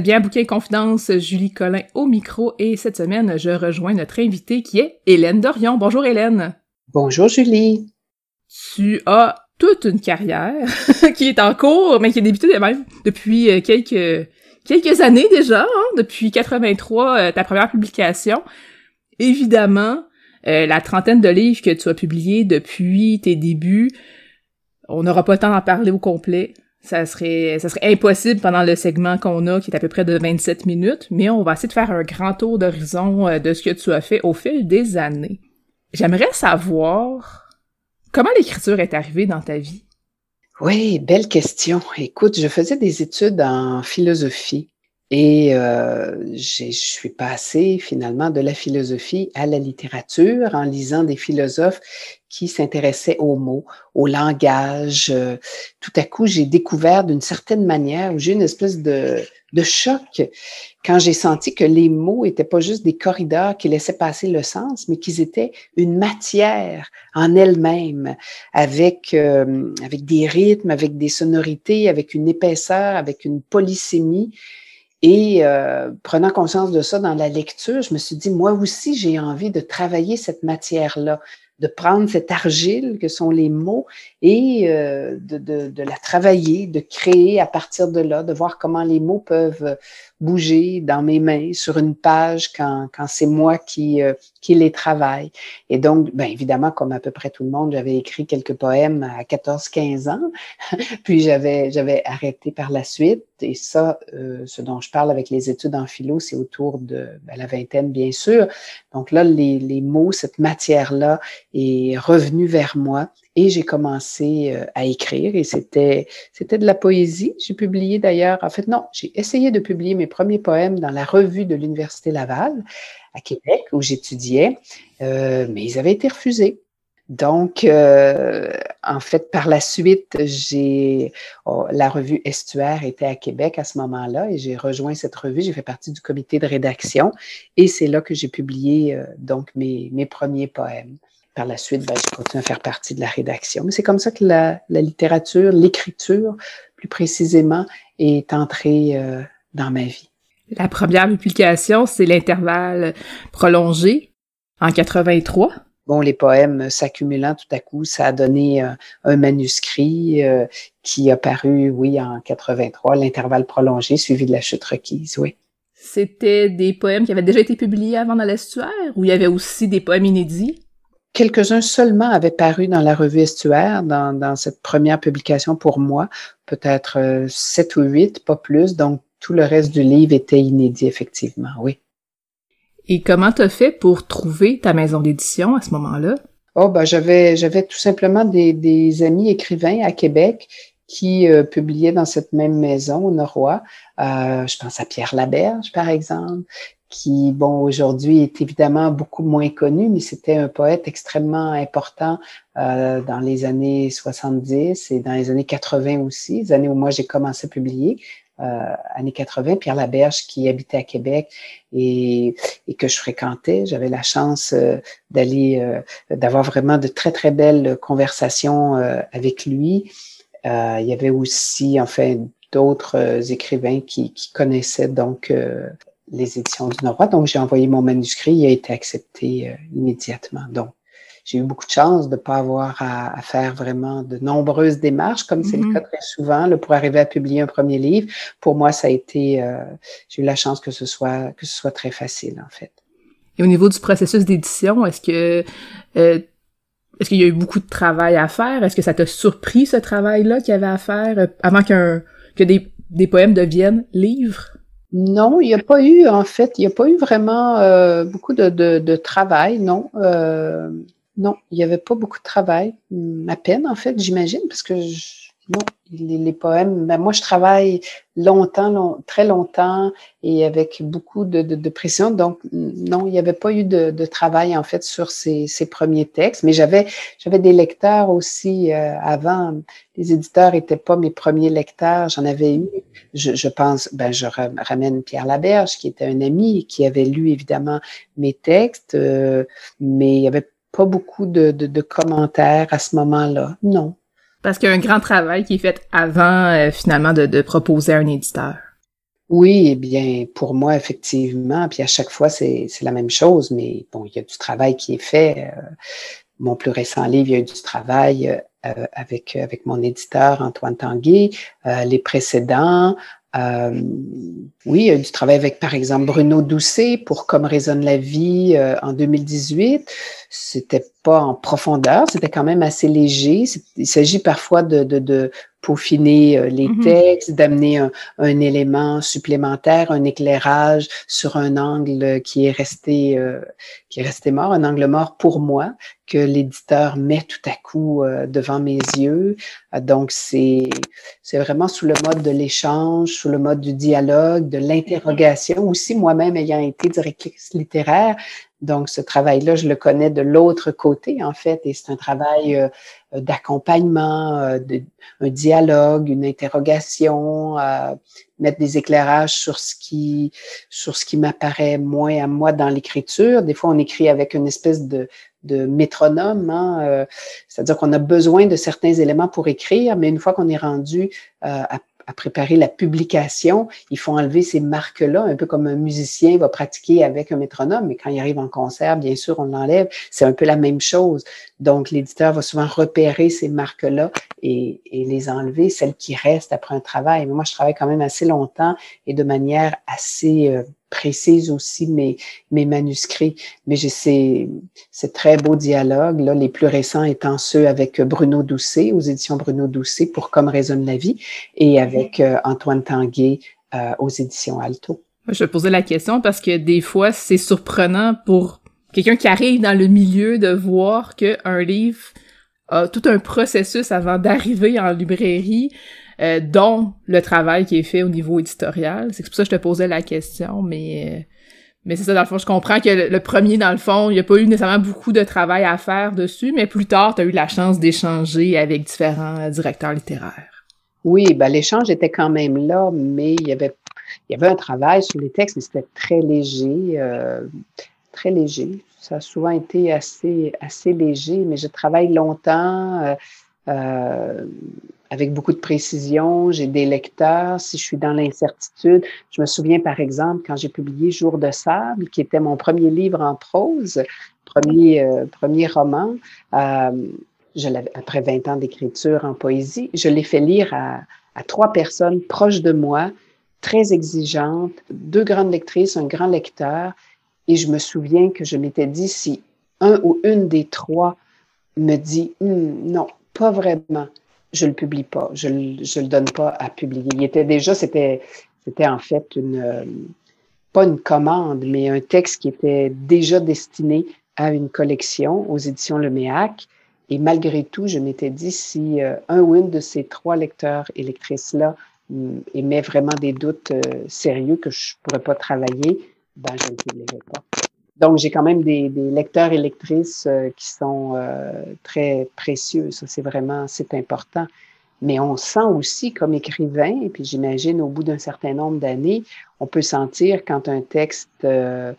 Êtes bien à Bouquet Confidence, Julie Collin au micro et cette semaine, je rejoins notre invitée qui est Hélène Dorion. Bonjour Hélène. Bonjour Julie. Tu as toute une carrière <laughs> qui est en cours, mais qui a débuté même depuis euh, quelques quelques années déjà, hein, depuis 83, euh, ta première publication. Évidemment, euh, la trentaine de livres que tu as publiés depuis tes débuts, on n'aura pas le temps d'en parler au complet Ça serait, impossible pendant le segment qu'on a, qui est à peu près de 27 minutes, mais on va essayer de faire un grand tour d'horizon euh, de ce que tu as fait au fil des années. J'aimerais savoir comment l'écriture est arrivée dans ta vie. Oui, belle question. Écoute, je faisais des études en philosophie et euh, je suis passée finalement de la philosophie à la littérature en lisant des philosophes qui s'intéressaient aux mots, au langage. Euh, tout à coup, j'ai découvert d'une certaine manière, j'ai une espèce de, de choc quand j'ai senti que les mots étaient pas juste des corridors qui laissaient passer le sens, mais qu'ils étaient une matière en elle-même, avec euh, avec des rythmes, avec des sonorités, avec une épaisseur, avec une polysémie. Et euh, prenant conscience de ça dans la lecture, je me suis dit, moi aussi, j'ai envie de travailler cette matière-là, de prendre cette argile que sont les mots et euh, de, de, de, la travailler, de créer à partir de là, de voir comment les mots peuvent bouger dans mes mains sur une page quand, quand c'est moi qui, euh, qui les travaille. Et donc, bien évidemment, comme à peu près tout le monde, j'avais écrit quelques poèmes à 14-15 ans, <laughs> puis j'avais, j'avais arrêté par la suite. Et ça, euh, ce dont je parle avec les études en philo, c'est autour de ben, la vingtaine, bien sûr. Donc là, les, les mots, cette matière-là est revenue vers moi et j'ai commencé euh, à écrire et c'était c'était de la poésie. J'ai publié d'ailleurs, en fait non, j'ai essayé de publier mes premiers poèmes dans la revue de l'Université Laval à Québec où j'étudiais, euh, mais ils avaient été refusés. Donc, euh, en fait, par la suite, j'ai oh, la revue Estuaire était à Québec à ce moment-là et j'ai rejoint cette revue. J'ai fait partie du comité de rédaction et c'est là que j'ai publié donc mes, mes premiers poèmes par la suite, ben, je continue à faire partie de la rédaction. Mais c'est comme ça que la, littérature, l'écriture, plus précisément, est entrée euh, dans ma vie. La première publication, c'est l'intervalle prolongé en 83. Bon, les poèmes s'accumulant tout à coup, ça a donné euh, un manuscrit euh, qui a paru, oui, en 83, l'intervalle prolongé, suivi de la chute requise, oui. C'était des poèmes qui avaient déjà été publiés avant dans l'estuaire ou il y avait aussi des poèmes inédits? Quelques-uns seulement avaient paru dans la revue Estuaire, dans, dans cette première publication pour moi, peut-être euh, sept ou huit, pas plus. Donc, tout le reste du livre était inédit, effectivement, oui. Et comment t'as fait pour trouver ta maison d'édition à ce moment-là? Oh, ben, j'avais, j'avais tout simplement des, des amis écrivains à Québec qui euh, publiaient dans cette même maison au Norois. Euh, je pense à Pierre Laberge, par exemple, qui, bon, aujourd'hui est évidemment beaucoup moins connu, mais c'était un poète extrêmement important euh, dans les années 70 et dans les années 80 aussi, les années où moi j'ai commencé à publier. Euh, années 80, Pierre Laberge qui habitait à Québec et, et que je fréquentais. J'avais la chance euh, d'aller, euh, d'avoir vraiment de très, très belles conversations euh, avec lui. il y avait aussi, enfin, d'autres écrivains qui, qui, connaissaient donc les éditions du Nord. Donc, j'ai envoyé mon manuscrit, il a été accepté euh, immédiatement. Donc, j'ai eu beaucoup de chance de ne pas avoir à, faire vraiment de nombreuses démarches, comme c'est le mm-hmm. cas très souvent, là, pour arriver à publier un premier livre. Pour moi, ça a été, euh, j'ai eu la chance que ce soit que ce soit très facile, en fait. Et au niveau du processus d'édition, est-ce que euh, est-ce qu'il y a eu beaucoup de travail à faire? Est-ce que ça t'a surpris ce travail-là qu'il y avait à faire avant qu'un que des, des poèmes deviennent livres? Non, il n'y a pas eu, en fait, il n'y a pas eu vraiment euh, beaucoup de, travail, non. Euh, non, il n'y avait pas beaucoup de travail, à peine, en fait, j'imagine, parce que non, les, poèmes, ben moi je travaille longtemps, très longtemps et avec beaucoup de, de, pression. Donc non, il n'y avait pas eu de, de, travail en fait sur ces, premiers textes, mais j'avais j'avais des lecteurs aussi euh, avant. Les éditeurs n'étaient pas mes premiers lecteurs, j'en avais eu. Je, je, pense, ben je ramène Pierre Laberge qui était un ami qui avait lu évidemment mes textes, euh, mais il n'y avait pas beaucoup de, de, de commentaires à ce moment-là. Non. Parce qu'il y a un grand travail qui est fait avant, euh, finalement, de, de, proposer à un éditeur. Oui, eh bien, pour moi, effectivement, puis à chaque fois, c'est la même chose, mais bon, il y a du travail qui est fait. Euh, mon plus récent livre, il y a eu du travail euh, avec, avec mon éditeur, Antoine Tanguy. les précédents, euh, oui, il y a eu du travail avec, par exemple, Bruno Doucet pour Comme résonne la vie en 2018. C'était pas en profondeur, c'était quand même assez léger. Il s'agit parfois de, de, de peaufiner euh, les mm-hmm. textes, d'amener un, un, élément supplémentaire, un éclairage sur un angle qui est resté euh, qui est resté mort, un angle mort pour moi que l'éditeur met tout à coup euh, devant mes yeux. donc c'est c'est vraiment sous le mode de l'échange, sous le mode du dialogue, de l'interrogation. Aussi moi-même ayant été directrice littéraire, donc, ce travail-là, je le connais de l'autre côté, en fait, et c'est un travail euh, d'accompagnement, euh, un dialogue, une interrogation, euh, mettre des éclairages sur ce qui, sur ce qui m'apparaît moins à moi dans l'écriture. Des fois, on écrit avec une espèce de, de métronome, hein, c'est-à-dire qu'on a besoin de certains éléments pour écrire, mais une fois qu'on est rendu à à préparer la publication, il faut enlever ces marques-là, un peu comme un musicien va pratiquer avec un métronome, mais quand il arrive en concert, bien sûr, on l'enlève. C'est un peu la même chose. Donc, l'éditeur va souvent repérer ces marques-là et, et, les enlever, celles qui restent après un travail. Mais moi, je travaille quand même assez longtemps et de manière assez euh, précise aussi mes, mes manuscrits. Mais j'ai ces, ces très beaux dialogues, là, les plus récents étant ceux avec Bruno Doucet, aux éditions Bruno Doucet, pour Comme résonne la vie, et avec euh, Antoine Tanguay euh, aux éditions Alto. Je poser la question parce que des fois, c'est surprenant pour quelqu'un qui arrive dans le milieu de voir qu'un livre a tout un processus avant d'arriver en librairie euh, dont le travail qui est fait au niveau éditorial. C'est pour ça que je te posais la question, mais euh, mais c'est ça, dans le fond, je comprends que le, premier, dans le fond, il n'y a pas eu nécessairement beaucoup de travail à faire dessus, mais plus tard, tu as eu la chance d'échanger avec différents euh, directeurs littéraires. Oui, ben l'échange était quand même là, mais il y avait il y avait un travail sur les textes, mais c'était très léger, très léger. Ça a souvent été assez, assez léger, mais je travaille longtemps. Euh, avec beaucoup de précision. J'ai des lecteurs. Si je suis dans l'incertitude, je me souviens par exemple quand j'ai publié Jour de sable, qui était mon premier livre en prose, premier euh, premier roman. Euh, je après 20 ans d'écriture en poésie, je l'ai fait lire à trois personnes proches de moi, très exigeantes, deux grandes lectrices, un grand lecteur. Et je me souviens que je m'étais dit, si un ou une des trois me dit, hum, non, pas vraiment, je le publie pas, je, je le donne pas à publier. Il était déjà, c'était, en fait une, euh, pas une commande, mais un texte qui était déjà destiné à une collection aux éditions Le Méac. Et malgré tout, je m'étais dit, si euh, un ou une de ces trois lecteurs et lectrices-là mm, émet vraiment des doutes euh, sérieux que je pourrais pas travailler, ben, je ne pas. Donc, j'ai quand même des, des, lecteurs et lectrices euh, qui sont euh, très précieux. Ça, c'est vraiment, c'est important. Mais on sent aussi comme écrivain, et puis j'imagine au bout d'un certain nombre d'années, on peut sentir quand un texte euh,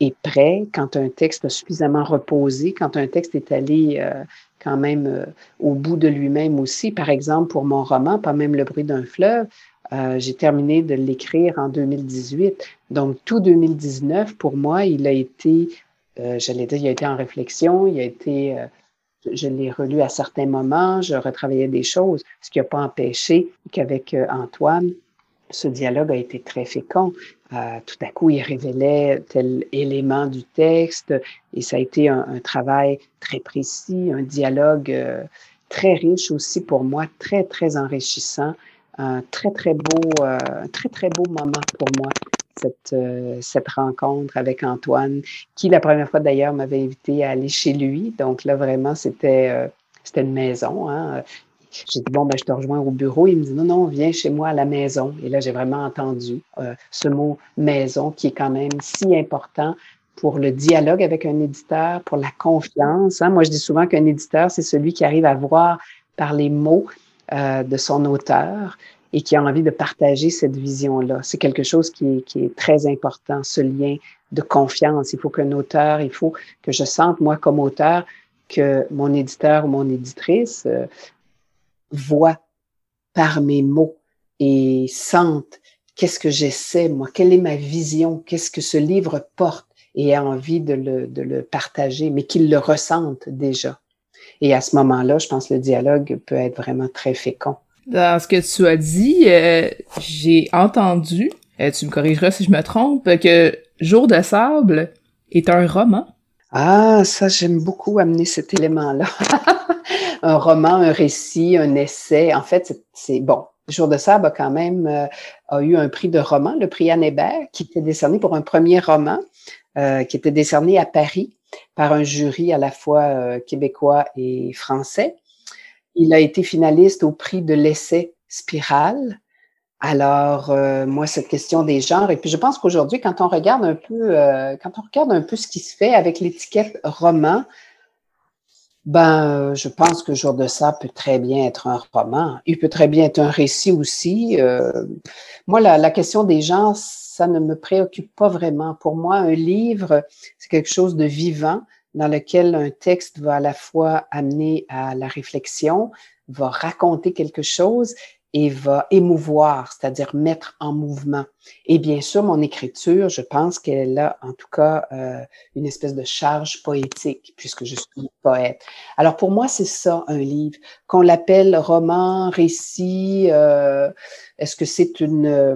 est prêt, quand un texte a suffisamment reposé, quand un texte est allé quand même au bout de lui-même aussi. Par exemple, pour mon roman, Pas même le bruit d'un fleuve, euh, j'ai terminé de l'écrire en 2018. Donc, tout 2019, pour moi, il a été, euh, j'allais dire, il a été en réflexion, il a été, euh, je l'ai relu à certains moments, je retravaillais des choses, ce qui n'a pas empêché qu'avec euh, Antoine, ce dialogue a été très fécond. tout à coup, il révélait tel élément du texte et ça a été un, un travail très précis, un dialogue très riche aussi pour moi, très, très enrichissant un très, très beau, euh, très, très beau moment pour moi, cette, euh, cette rencontre avec Antoine, qui la première fois d'ailleurs m'avait invité à aller chez lui. Donc là, vraiment, c'était euh, c'était une maison. Hein. J'ai dit, bon, ben, je te rejoins au bureau. Il me dit, non, non, viens chez moi à la maison. Et là, j'ai vraiment entendu ce mot maison qui est quand même si important pour le dialogue avec un éditeur, pour la confiance. Hein. Moi, je dis souvent qu'un éditeur, c'est celui qui arrive à voir par les mots euh, de son auteur et qui a envie de partager cette vision-là. C'est quelque chose qui est, très important, ce lien de confiance. Il faut qu'un auteur, il faut que je sente, moi, comme auteur, que mon éditeur ou mon éditrice euh, voit par mes mots et sente qu'est-ce que j'essaie, moi, quelle est ma vision, qu'est-ce que ce livre porte et a envie de le, de le partager, mais qu'il le ressente déjà. Et à ce moment-là, je pense que le dialogue peut être vraiment très fécond. Dans ce que tu as dit, euh, j'ai entendu, euh, tu me corrigeras si je me trompe, que Jour de sable est un roman. Ah, ça, j'aime beaucoup amener cet élément-là. <laughs> un roman, un récit, un essai. En fait, c'est bon. Jour de sable a quand même euh, a eu un prix de roman, le prix Anne Hébert, qui était décerné pour un premier roman, euh, qui était décerné à Paris par un jury à la fois euh, québécois et français. Il a été finaliste au prix de l'essai Spirale. Alors, euh, moi, cette question des genres, et puis je pense qu'aujourd'hui, quand on regarde un euh, quand on regarde un peu ce qui se fait avec l'étiquette roman, ben, je pense que Jour de ça peut très bien être un roman. Il peut très bien être un récit aussi. Euh, moi, la, la, question des genres, ça ne me préoccupe pas vraiment. Pour moi, un livre, c'est quelque chose de vivant dans lequel un texte va à la fois amener à la réflexion, va raconter quelque chose et va émouvoir, c'est-à-dire mettre en mouvement. Et bien sûr, mon écriture, je pense qu'elle a en tout cas euh, une espèce de charge poétique, puisque je suis poète. Alors pour moi, c'est ça un livre, qu'on l'appelle roman, récit. Euh, Est-ce que c'est une, euh,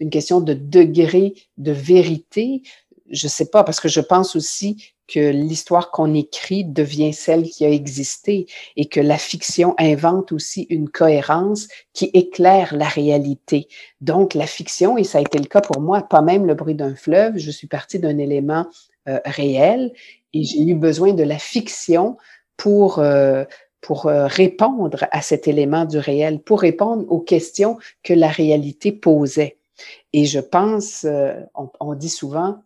une question de degré de vérité? Je sais pas, parce que je pense aussi que l'histoire qu'on écrit devient celle qui a existé et que la fiction invente aussi une cohérence qui éclaire la réalité. Donc la fiction, et ça a été le cas pour moi, pas même le bruit d'un fleuve, je suis partie d'un élément euh, réel et j'ai eu besoin de la fiction pour euh, pour euh, répondre à cet élément du réel, pour répondre aux questions que la réalité posait. Et je pense, euh, on, on dit souvent,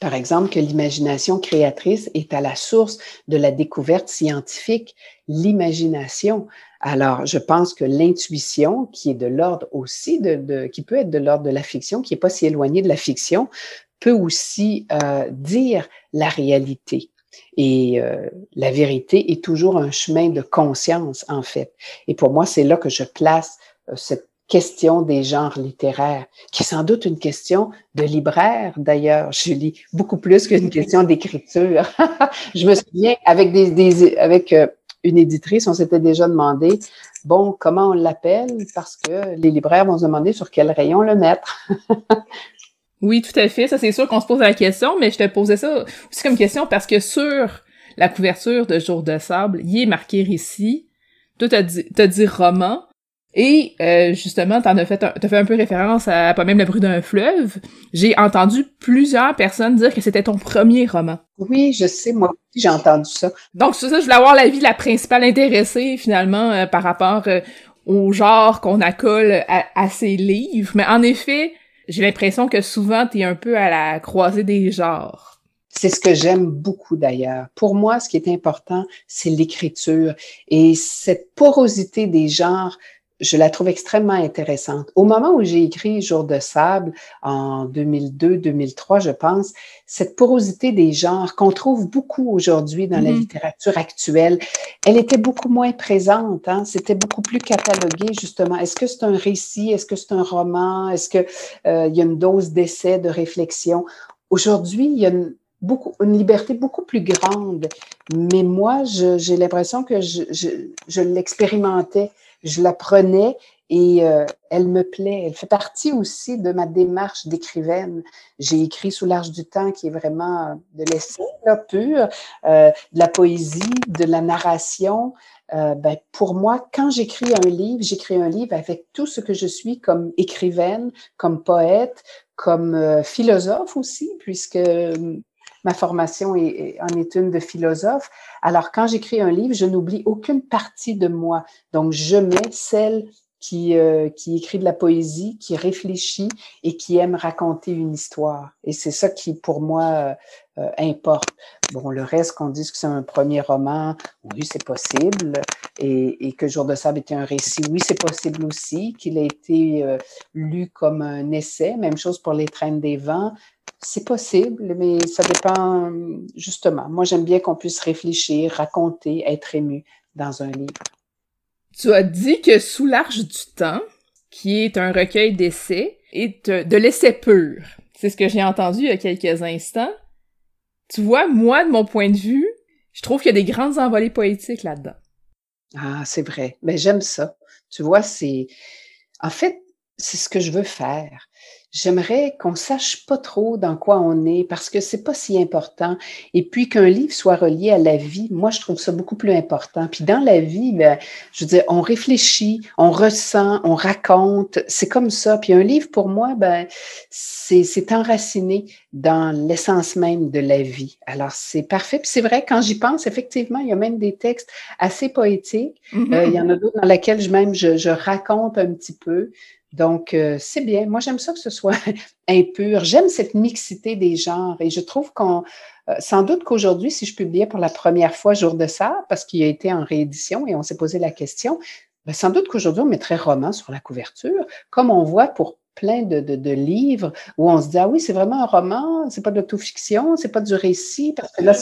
par exemple, que l'imagination créatrice est à la source de la découverte scientifique, l'imagination. Alors, je pense que l'intuition, qui est de l'ordre aussi de, de, qui peut être de l'ordre de la fiction, qui est pas si éloignée de la fiction, peut aussi euh, dire la réalité. Et euh, la vérité est toujours un chemin de conscience, en fait. Et pour moi, c'est là que je place euh, cette question des genres littéraires, qui est sans doute une question de libraire d'ailleurs, Julie, beaucoup plus qu'une <laughs> question d'écriture. <laughs> je me souviens, avec, des, des avec euh, une éditrice, on s'était déjà demandé, bon, comment on l'appelle, parce que les libraires vont se demander sur quel rayon le mettre. <laughs> oui, tout à fait, ça c'est sûr qu'on se pose la question, mais je te posais ça aussi comme question parce que sur la couverture de Jour de sable, il est marqué récit. Toi, t'as dit, t'as dit roman, et euh, justement, t'en as fait, un, t'as fait un peu référence à pas même le bruit d'un fleuve. J'ai entendu plusieurs personnes dire que c'était ton premier roman. Oui, je sais, moi aussi j'ai entendu ça. Donc c'est ça, je voulais avoir l'avis de la principale intéressée finalement euh, par rapport euh, au genre qu'on accole à, à, ces livres. Mais en effet, j'ai l'impression que souvent t'es un peu à la croisée des genres. C'est ce que j'aime beaucoup d'ailleurs. Pour moi, ce qui est important, c'est l'écriture et cette porosité des genres je la trouve extrêmement intéressante. Au moment où j'ai écrit Jour de sable en 2002-2003, je pense, cette porosité des genres qu'on trouve beaucoup aujourd'hui dans la mm-hmm. littérature actuelle, elle était beaucoup moins présente. Hein? C'était beaucoup plus catalogué justement. Est-ce que c'est un récit? Est-ce que c'est un roman? Est-ce que euh, il y a une dose d'essai, de réflexion? Aujourd'hui, il y a une, beaucoup, une liberté beaucoup plus grande. Mais moi, j'ai l'impression que je, je, je l'expérimentais je la prenais et euh, elle me plaît. Elle fait partie aussi de ma démarche d'écrivaine. J'ai écrit Sous l'arche du temps, qui est vraiment euh, de l'essai pur, euh, de la poésie, de la narration. Euh, ben, pour moi, quand j'écris un livre, j'écris un livre avec tout ce que je suis comme écrivaine, comme poète, comme euh, philosophe aussi, puisque ma formation est, en est une de philosophe. Alors, quand j'écris un livre, je n'oublie aucune partie de moi. Donc, je mets celle qui, euh, qui écrit de la poésie, qui réfléchit et qui aime raconter une histoire. Et c'est ça qui, pour moi, euh, euh, importe. Bon, le reste, qu'on dise que c'est un premier roman, oui, c'est possible. Et, et, que Jour de sable était un récit, oui, c'est possible aussi. Qu'il a été euh, lu comme un essai, même chose pour Les traînes des vents. C'est possible, mais ça dépend justement. Moi, j'aime bien qu'on puisse réfléchir, raconter, être ému dans un livre. Tu as dit que Sous l'arche du temps, qui est un recueil d'essais, est de l'essai pur. C'est ce que j'ai entendu il y a quelques instants. Tu vois, moi, de mon point de vue, je trouve qu'il y a des grandes envolées poétiques là-dedans. Ah, c'est vrai. Mais j'aime ça. Tu vois, c'est... En fait, c'est ce que je veux faire. j'aimerais qu'on sache pas trop dans quoi on est parce que c'est pas si important. Et puis qu'un livre soit relié à la vie, moi je trouve ça beaucoup plus important. Puis dans la vie, ben, je veux dire, on réfléchit, on ressent, on raconte, c'est comme ça. Puis un livre pour moi, ben c'est enraciné dans l'essence même de la vie. Alors c'est parfait. Puis c'est vrai quand j'y pense, effectivement, il y a même des textes assez poétiques. Mm-hmm. Euh, il y en a d'autres dans lesquels je, même je, je raconte un petit peu. Donc, euh, c'est bien. Moi, j'aime ça que ce soit <laughs> impur. J'aime cette mixité des genres et je trouve qu'on, euh, sans doute qu'aujourd'hui, si je publiais pour la première fois Jour de ça, parce qu'il a été en réédition et on s'est posé la question, ben, sans doute qu'aujourd'hui, on mettrait roman sur la couverture, comme on voit pour plein de, de, livres où on se dit, ah oui, c'est vraiment un roman, c'est pas de l'autofiction, c'est pas du récit, parce que là,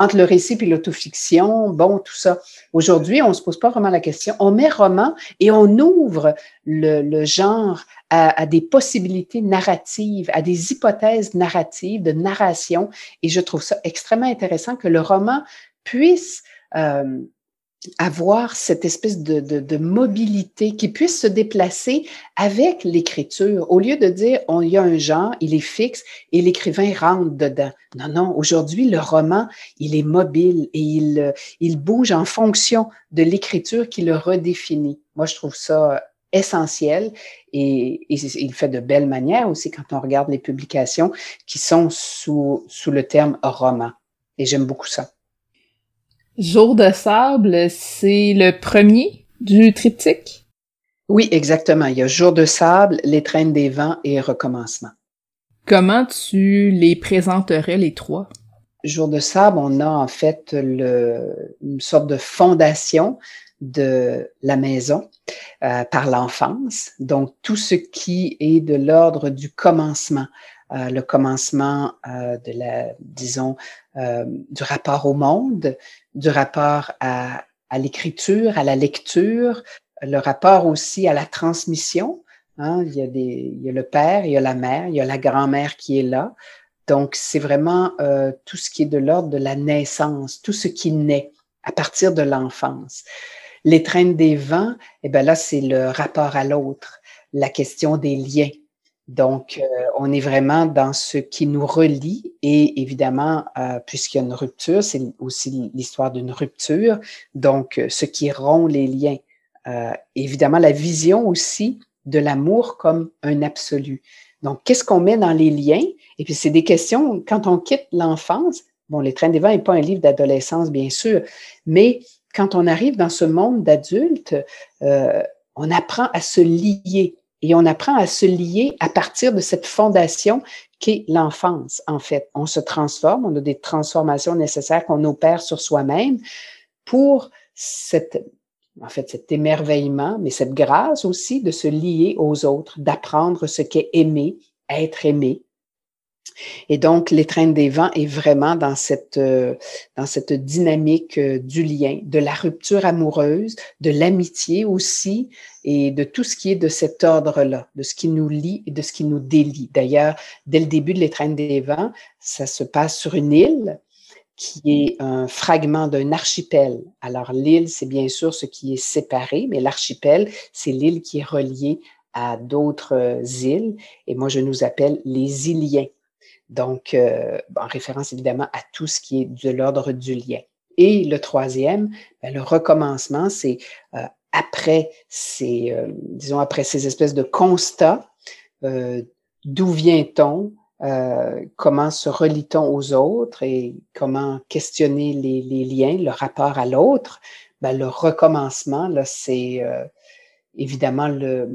entre le récit et l'autofiction, bon, tout ça. Aujourd'hui, on ne se pose pas vraiment la question. On met roman et on ouvre le, genre à, des possibilités narratives, à des hypothèses narratives, de narration. Et je trouve ça extrêmement intéressant que le roman puisse euh, avoir cette espèce de, de, mobilité qui puisse se déplacer avec l'écriture. Au lieu de dire, on y a un genre, il est fixe et l'écrivain rentre dedans. Non, non, aujourd'hui, le roman, il est mobile et il, il bouge en fonction de l'écriture qui le redéfinit. Moi, je trouve ça essentiel et, et, il fait de belles manières aussi quand on regarde les publications qui sont sous, sous le terme roman. Et j'aime beaucoup ça. Jour de sable, c'est le premier du triptyque? Oui, exactement. Il y a Jour de sable, Les traînes des vents et Recommencement. Comment tu les présenterais, les trois? Jour de sable, on a en fait le, une sorte de fondation de la maison euh, par l'enfance. Donc, tout ce qui est de l'ordre du commencement, le commencement euh, de la, disons, euh, du rapport au monde, du rapport à, à l'écriture, à la lecture, le rapport aussi à la transmission. Hein. Il, y a des, il y a le père, il y a la mère, il y a la grand-mère qui est là. Donc, c'est vraiment euh, tout ce qui est de l'ordre de la naissance, tout ce qui naît à partir de l'enfance. Traînes des vents, eh bien là, c'est le rapport à l'autre, la question des liens. Donc, euh, on est vraiment dans ce qui nous relie et évidemment, euh, puisqu'il y a une rupture, c'est aussi l'histoire d'une rupture, donc euh, ce qui rompt les liens. évidemment, la vision aussi de l'amour comme un absolu. Donc, qu'est-ce qu'on met dans les liens? Et puis, c'est des questions, quand on quitte l'enfance, bon, Les Trains des Vents n'est pas un livre d'adolescence, bien sûr, mais quand on arrive dans ce monde d'adulte, on apprend à se lier et on apprend à se lier à partir de cette fondation qu'est l'enfance, en fait. On se transforme, on a des transformations nécessaires qu'on opère sur soi-même pour cette, en fait, cet émerveillement, mais cette grâce aussi de se lier aux autres, d'apprendre ce qu'est aimer, être aimé, et donc, l'étreinte des vents est vraiment dans cette, euh, dynamique euh, du lien, de la rupture amoureuse, de l'amitié aussi, et de tout ce qui est de cet ordre-là, de ce qui nous lie et de ce qui nous délie. D'ailleurs, dès le début de l'étreinte des vents, ça se passe sur une île qui est un fragment d'un archipel. Alors, l'île, c'est bien sûr ce qui est séparé, mais l'archipel, c'est l'île qui est reliée à d'autres euh, îles. Et moi, je nous appelle les Iliens donc, euh, en référence évidemment à tout ce qui est de l'ordre du lien. Et le troisième, ben, le recommencement, c'est euh, après ces, euh, disons, après ces espèces de constats, d'où vient-on, comment se relie-t-on aux autres et comment questionner les, les liens, le rapport à l'autre? Ben, le recommencement, là, c'est évidemment le,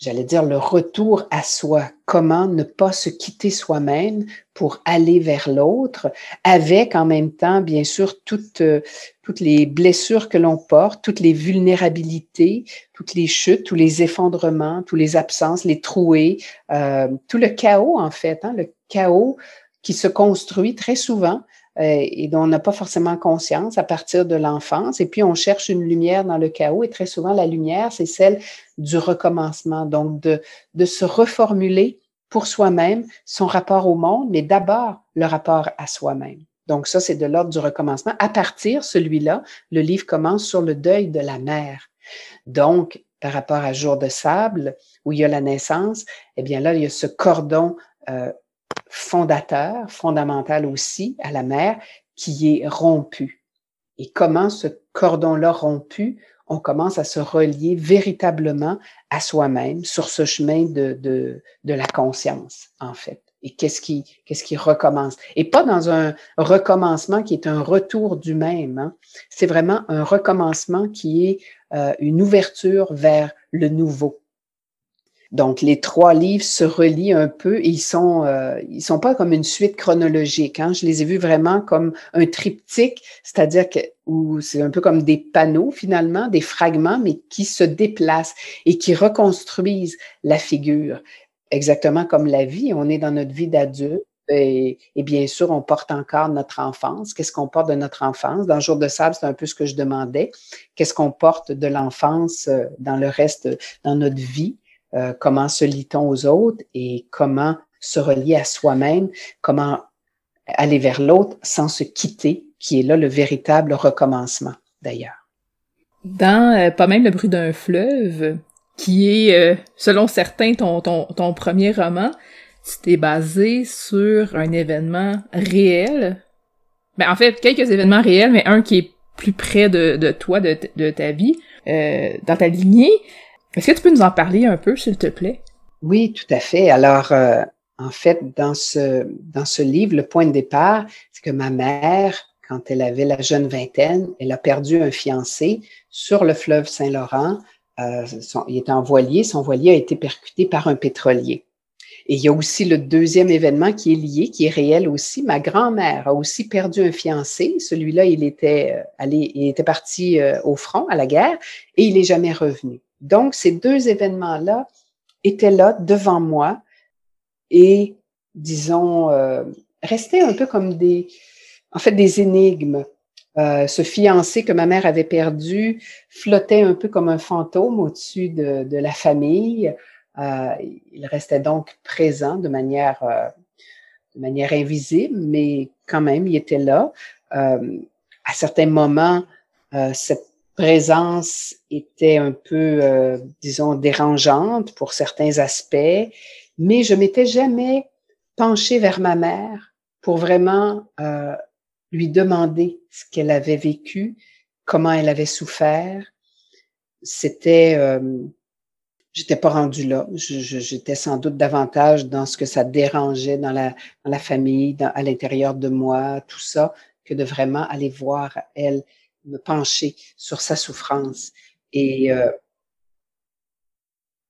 j'allais dire, le retour à soi. Comment ne pas se quitter soi-même pour aller vers l'autre, avec en même temps, bien sûr, toutes, euh, toutes les blessures que l'on porte, toutes les vulnérabilités, toutes les chutes, tous les effondrements, tous les absences, les trouées, euh, tout le chaos, en fait, hein, le chaos qui se construit très souvent et dont on n'a pas forcément conscience à partir de l'enfance. Et puis, on cherche une lumière dans le chaos et très souvent, la lumière, c'est celle du recommencement, donc de, de se reformuler pour soi-même son rapport au monde, mais d'abord le rapport à soi-même. Donc ça, c'est de l'ordre du recommencement. À partir, celui-là, le livre commence sur le deuil de la mère. Donc, par rapport à Jour de sable, où il y a la naissance, eh bien là, il y a ce cordon euh, fondateur, fondamental aussi à la mère, qui est rompu. Et comment ce cordon-là rompu, on commence à se relier véritablement à soi-même sur ce chemin de, de, de la conscience, en fait et qu'est-ce qui, qu'est-ce qui recommence? Et pas dans un recommencement qui est un retour du même. Hein. C'est vraiment un recommencement qui est euh, une ouverture vers le nouveau. Donc, les trois livres se relient un peu et ils sont, euh, ils sont pas comme une suite chronologique. Hein. Je les ai vus vraiment comme un triptyque, c'est-à-dire que où c'est un peu comme des panneaux finalement, des fragments, mais qui se déplacent et qui reconstruisent la figure exactement comme la vie, on est dans notre vie d'adulte. Et, bien sûr, on porte encore notre enfance. Qu'est-ce qu'on porte de notre enfance? Dans jour de sable, c'est un peu ce que je demandais. Qu'est-ce qu'on porte de l'enfance euh, dans le reste, dans notre vie? Euh, comment se lit-on aux autres et comment se relier à soi-même? Comment aller vers l'autre sans se quitter, qui est là le véritable recommencement, d'ailleurs. Dans euh, Pas même le bruit d'un fleuve, qui est, euh, selon certains, ton, ton, ton premier roman, tu t'es basé sur un événement réel. Ben, en fait, quelques événements réels, mais un qui est plus près de, de toi, de, de ta vie, euh, dans ta lignée. Est-ce que tu peux nous en parler un peu, s'il te plaît? Oui, tout à fait. Alors, euh, en fait, dans ce, dans ce livre, le point de départ, c'est que ma mère, quand elle avait la jeune vingtaine, elle a perdu un fiancé sur le fleuve Saint-Laurent euh, il était en voilier, son voilier a été percuté par un pétrolier. Et il y a aussi le deuxième événement qui est lié, qui est réel aussi. Ma grand-mère a aussi perdu un fiancé. Celui-là, il était euh, allé, il était parti euh, au front à la guerre et il n'est jamais revenu. Donc, ces deux événements-là étaient là devant moi et, disons, euh, restaient un peu comme des, en fait, des énigmes euh, ce fiancé que ma mère avait perdu flottait un peu comme un fantôme au-dessus de, de, la famille. Euh, il restait donc présent de manière, euh, de manière invisible, mais quand même, il était là. Euh, à certains moments, cette présence était un peu, disons, dérangeante pour certains aspects, mais je m'étais jamais penchée vers ma mère pour vraiment lui demander ce qu'elle avait vécu, comment elle avait souffert. C'était, euh, j'étais pas rendue là. J'étais sans doute davantage dans ce que ça dérangeait dans la, la famille, à l'intérieur de moi, tout ça, que de vraiment aller voir elle, me pencher sur sa souffrance. Et euh,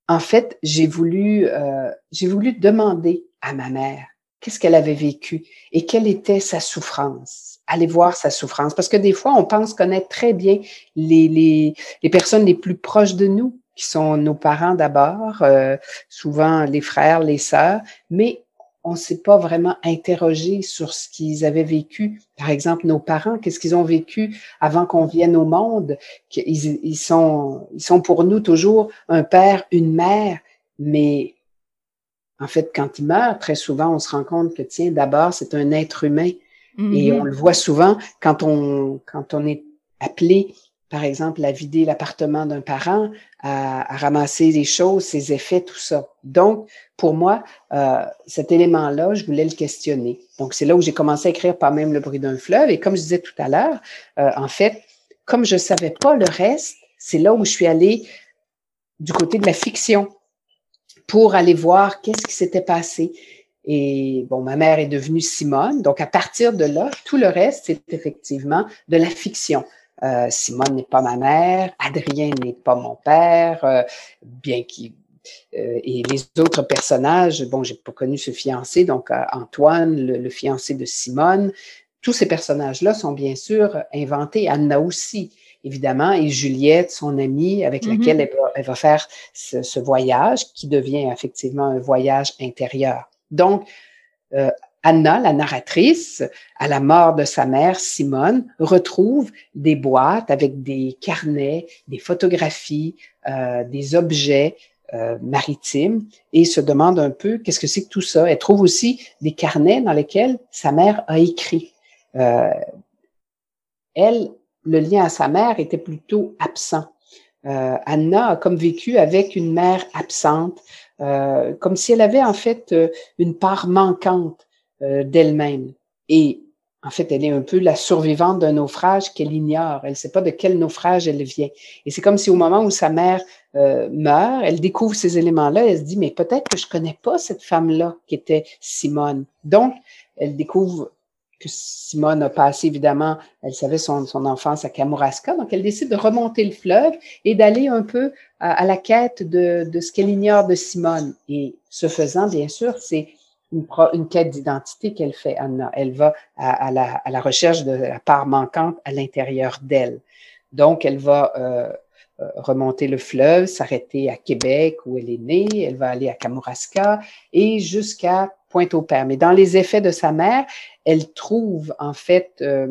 en fait, j'ai voulu, euh, j'ai voulu demander à ma mère qu'est-ce qu'elle avait vécu et quelle était sa souffrance. Aller voir sa souffrance. Parce que des fois, on pense connaître très bien les, les, les personnes les plus proches de nous, qui sont nos parents d'abord, euh, souvent les frères, les sœurs, mais on ne s'est pas vraiment interrogé sur ce qu'ils avaient vécu. Par exemple, nos parents, qu'est-ce qu'ils ont vécu avant qu'on vienne au monde? Ils, ils, sont, ils sont pour nous toujours un père, une mère, mais en fait, quand il meurt, très souvent, on se rend compte que, tiens, d'abord, c'est un être humain. Et mm-hmm. on le voit souvent quand on, quand on est appelé, par exemple, à vider l'appartement d'un parent, à, ramasser les choses, ses effets, tout ça. Donc, pour moi, euh, cet élément-là, je voulais le questionner. Donc, c'est là où j'ai commencé à écrire pas même le bruit d'un fleuve. Et comme je disais tout à l'heure, euh, en fait, comme je savais pas le reste, c'est là où je suis allée du côté de la fiction pour aller voir qu'est-ce qui s'était passé. Et bon, ma mère est devenue Simone. Donc, à partir de là, tout le reste, c'est effectivement de la fiction. Euh, Simone n'est pas ma mère, Adrien n'est pas mon père, euh, bien qu'il euh, et les autres personnages, bon, j'ai pas connu ce fiancé, donc Antoine, le, le, fiancé de Simone, tous ces personnages-là sont bien sûr inventés. Anna aussi évidemment, et Juliette, son amie, avec mm-hmm. laquelle elle va, faire ce, voyage, qui devient effectivement un voyage intérieur. Donc, Anna, la narratrice, à la mort de sa mère, Simone, retrouve des boîtes avec des carnets, des photographies, euh, des objets euh, maritimes et se demande un peu qu'est-ce que c'est que tout ça. Elle trouve aussi des carnets dans lesquels sa mère a écrit. Euh, elle, le lien à sa mère était plutôt absent. euh, Anna a comme vécu avec une mère absente, euh, comme si elle avait en fait euh, une part manquante d'elle-même. Et en fait, elle est un peu la survivante d'un naufrage qu'elle ignore. Elle ne sait pas de quel naufrage elle vient. Et c'est comme si au moment où sa mère meurt, elle découvre ces éléments-là, elle se dit, mais peut-être que je connais pas cette femme-là qui était Simone. Donc, elle découvre que Simone a passé, évidemment, elle savait son, son enfance à Kamouraska, donc elle décide de remonter le fleuve et d'aller un peu à, la quête de, de ce qu'elle ignore de Simone. Et ce faisant, bien sûr, c'est une, quête d'identité qu'elle fait, Anna. Elle va à, à, la, à, la, recherche de la part manquante à l'intérieur d'elle. Donc, elle va euh, euh remonter le fleuve, s'arrêter à Québec où elle est née, elle va aller à Kamouraska et jusqu'à Pointe-au-Père. Mais dans les effets de sa mère, elle trouve en fait euh,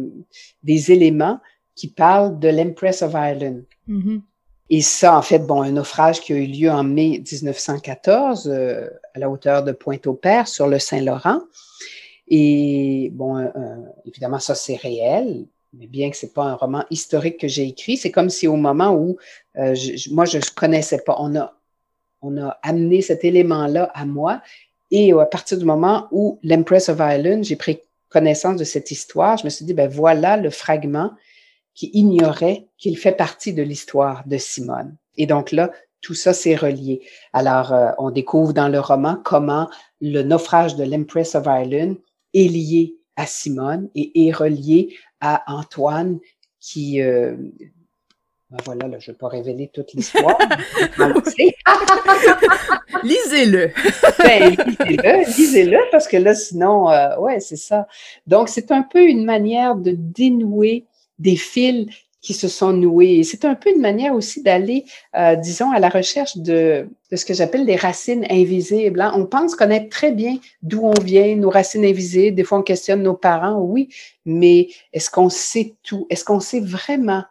des éléments qui parlent de l'Empress of Ireland. Mm-hmm. Et ça, en fait, bon, un naufrage qui a eu lieu en mai 1914 euh, à la hauteur de Pointe-au-Père sur le Saint-Laurent. Et bon, euh, évidemment, ça c'est réel, mais bien que c'est pas un roman historique que j'ai écrit, c'est comme si au moment où moi je connaissais pas, on a on a amené cet élément-là à moi et à partir du moment où l'Empress of Ireland, j'ai pris connaissance de cette histoire, je me suis dit, ben voilà le fragment qui ignorait qu'il fait partie de l'histoire de Simone. Et donc là, tout ça s'est relié. Alors, euh, on découvre dans le roman comment le naufrage de l'Empress of Ireland est lié à Simone et est relié à Antoine qui, euh, ben voilà, là, je ne vais pas révéler toute l'histoire. <laughs> lisez-le. <laughs> ben, lisez-le, lisez-le, parce que là, sinon, euh, ouais, c'est ça. Donc, c'est un peu une manière de dénouer des fils qui se sont noués. C'est un peu une manière aussi d'aller, euh, disons, à la recherche de, de ce que j'appelle des racines invisibles. Hein. On pense connaître très bien d'où on vient, nos racines invisibles. Des fois, on questionne nos parents, oui, mais est-ce qu'on sait tout? Est-ce qu'on sait vraiment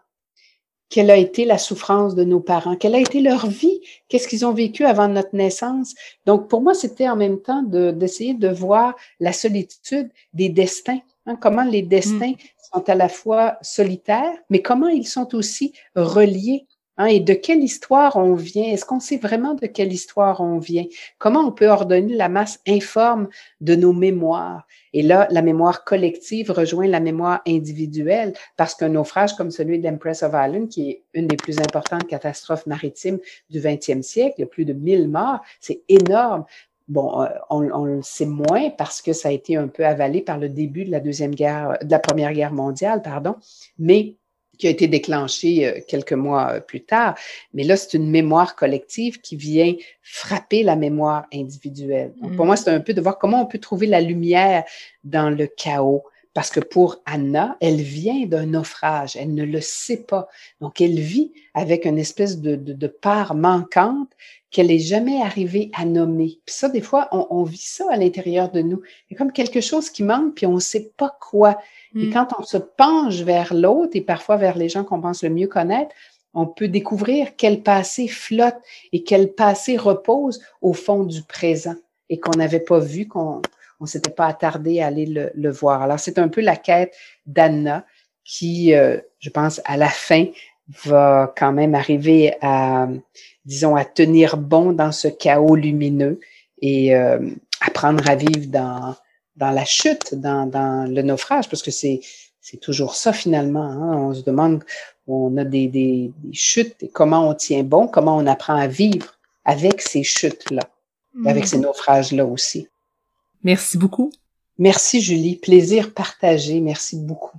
quelle a été la souffrance de nos parents, quelle a été leur vie, qu'est-ce qu'ils ont vécu avant notre naissance? Donc, pour moi, c'était en même temps d'essayer de, voir la solitude des destins, hein, comment les destins mm. Sont à la fois solitaires, mais comment ils sont aussi reliés Hein, et de quelle histoire on vient? Est-ce qu'on sait vraiment de quelle histoire on vient? Comment on peut ordonner la masse informe de nos mémoires? Et là, la mémoire collective rejoint la mémoire individuelle parce qu'un naufrage comme celui d'Empress of Ireland, qui est une des plus importantes catastrophes maritimes du 20e siècle, il y a plus de 1000 morts, c'est énorme. Bon, euh, on, on, le sait moins parce que ça a été un peu avalé par le début de la deuxième guerre, de la première guerre mondiale, pardon. Mais qui a été déclenché euh, quelques mois euh, plus tard. Mais là, c'est une mémoire collective qui vient frapper la mémoire individuelle. Donc, pour mm. moi, c'est un peu de voir comment on peut trouver la lumière dans le chaos. Parce que pour Anna, elle vient d'un naufrage, elle ne le sait pas. Donc, elle vit avec une espèce de, de, de part manquante qu'elle n'est jamais arrivée à nommer. Puis ça, des fois, on, on vit ça à l'intérieur de nous. Il y a comme quelque chose qui manque, puis on ne sait pas quoi. Et mm. quand on se penche vers l'autre et parfois vers les gens qu'on pense le mieux connaître, on peut découvrir quel passé flotte et quel passé repose au fond du présent et qu'on n'avait pas vu, qu'on on s'était pas attardé à aller le, voir. Alors, c'est un peu la quête d'Anna qui, euh, je pense, à la fin, va quand même arriver à, disons, à tenir bon dans ce chaos lumineux et euh, apprendre à vivre dans, dans la chute, dans, dans le naufrage, parce que c'est c'est toujours ça finalement. Hein. On se demande, on a des, des, des, chutes et comment on tient bon, comment on apprend à vivre avec ces chutes-là, avec ces mm. naufrages-là aussi. Merci beaucoup. Merci Julie, plaisir partagé. Merci beaucoup.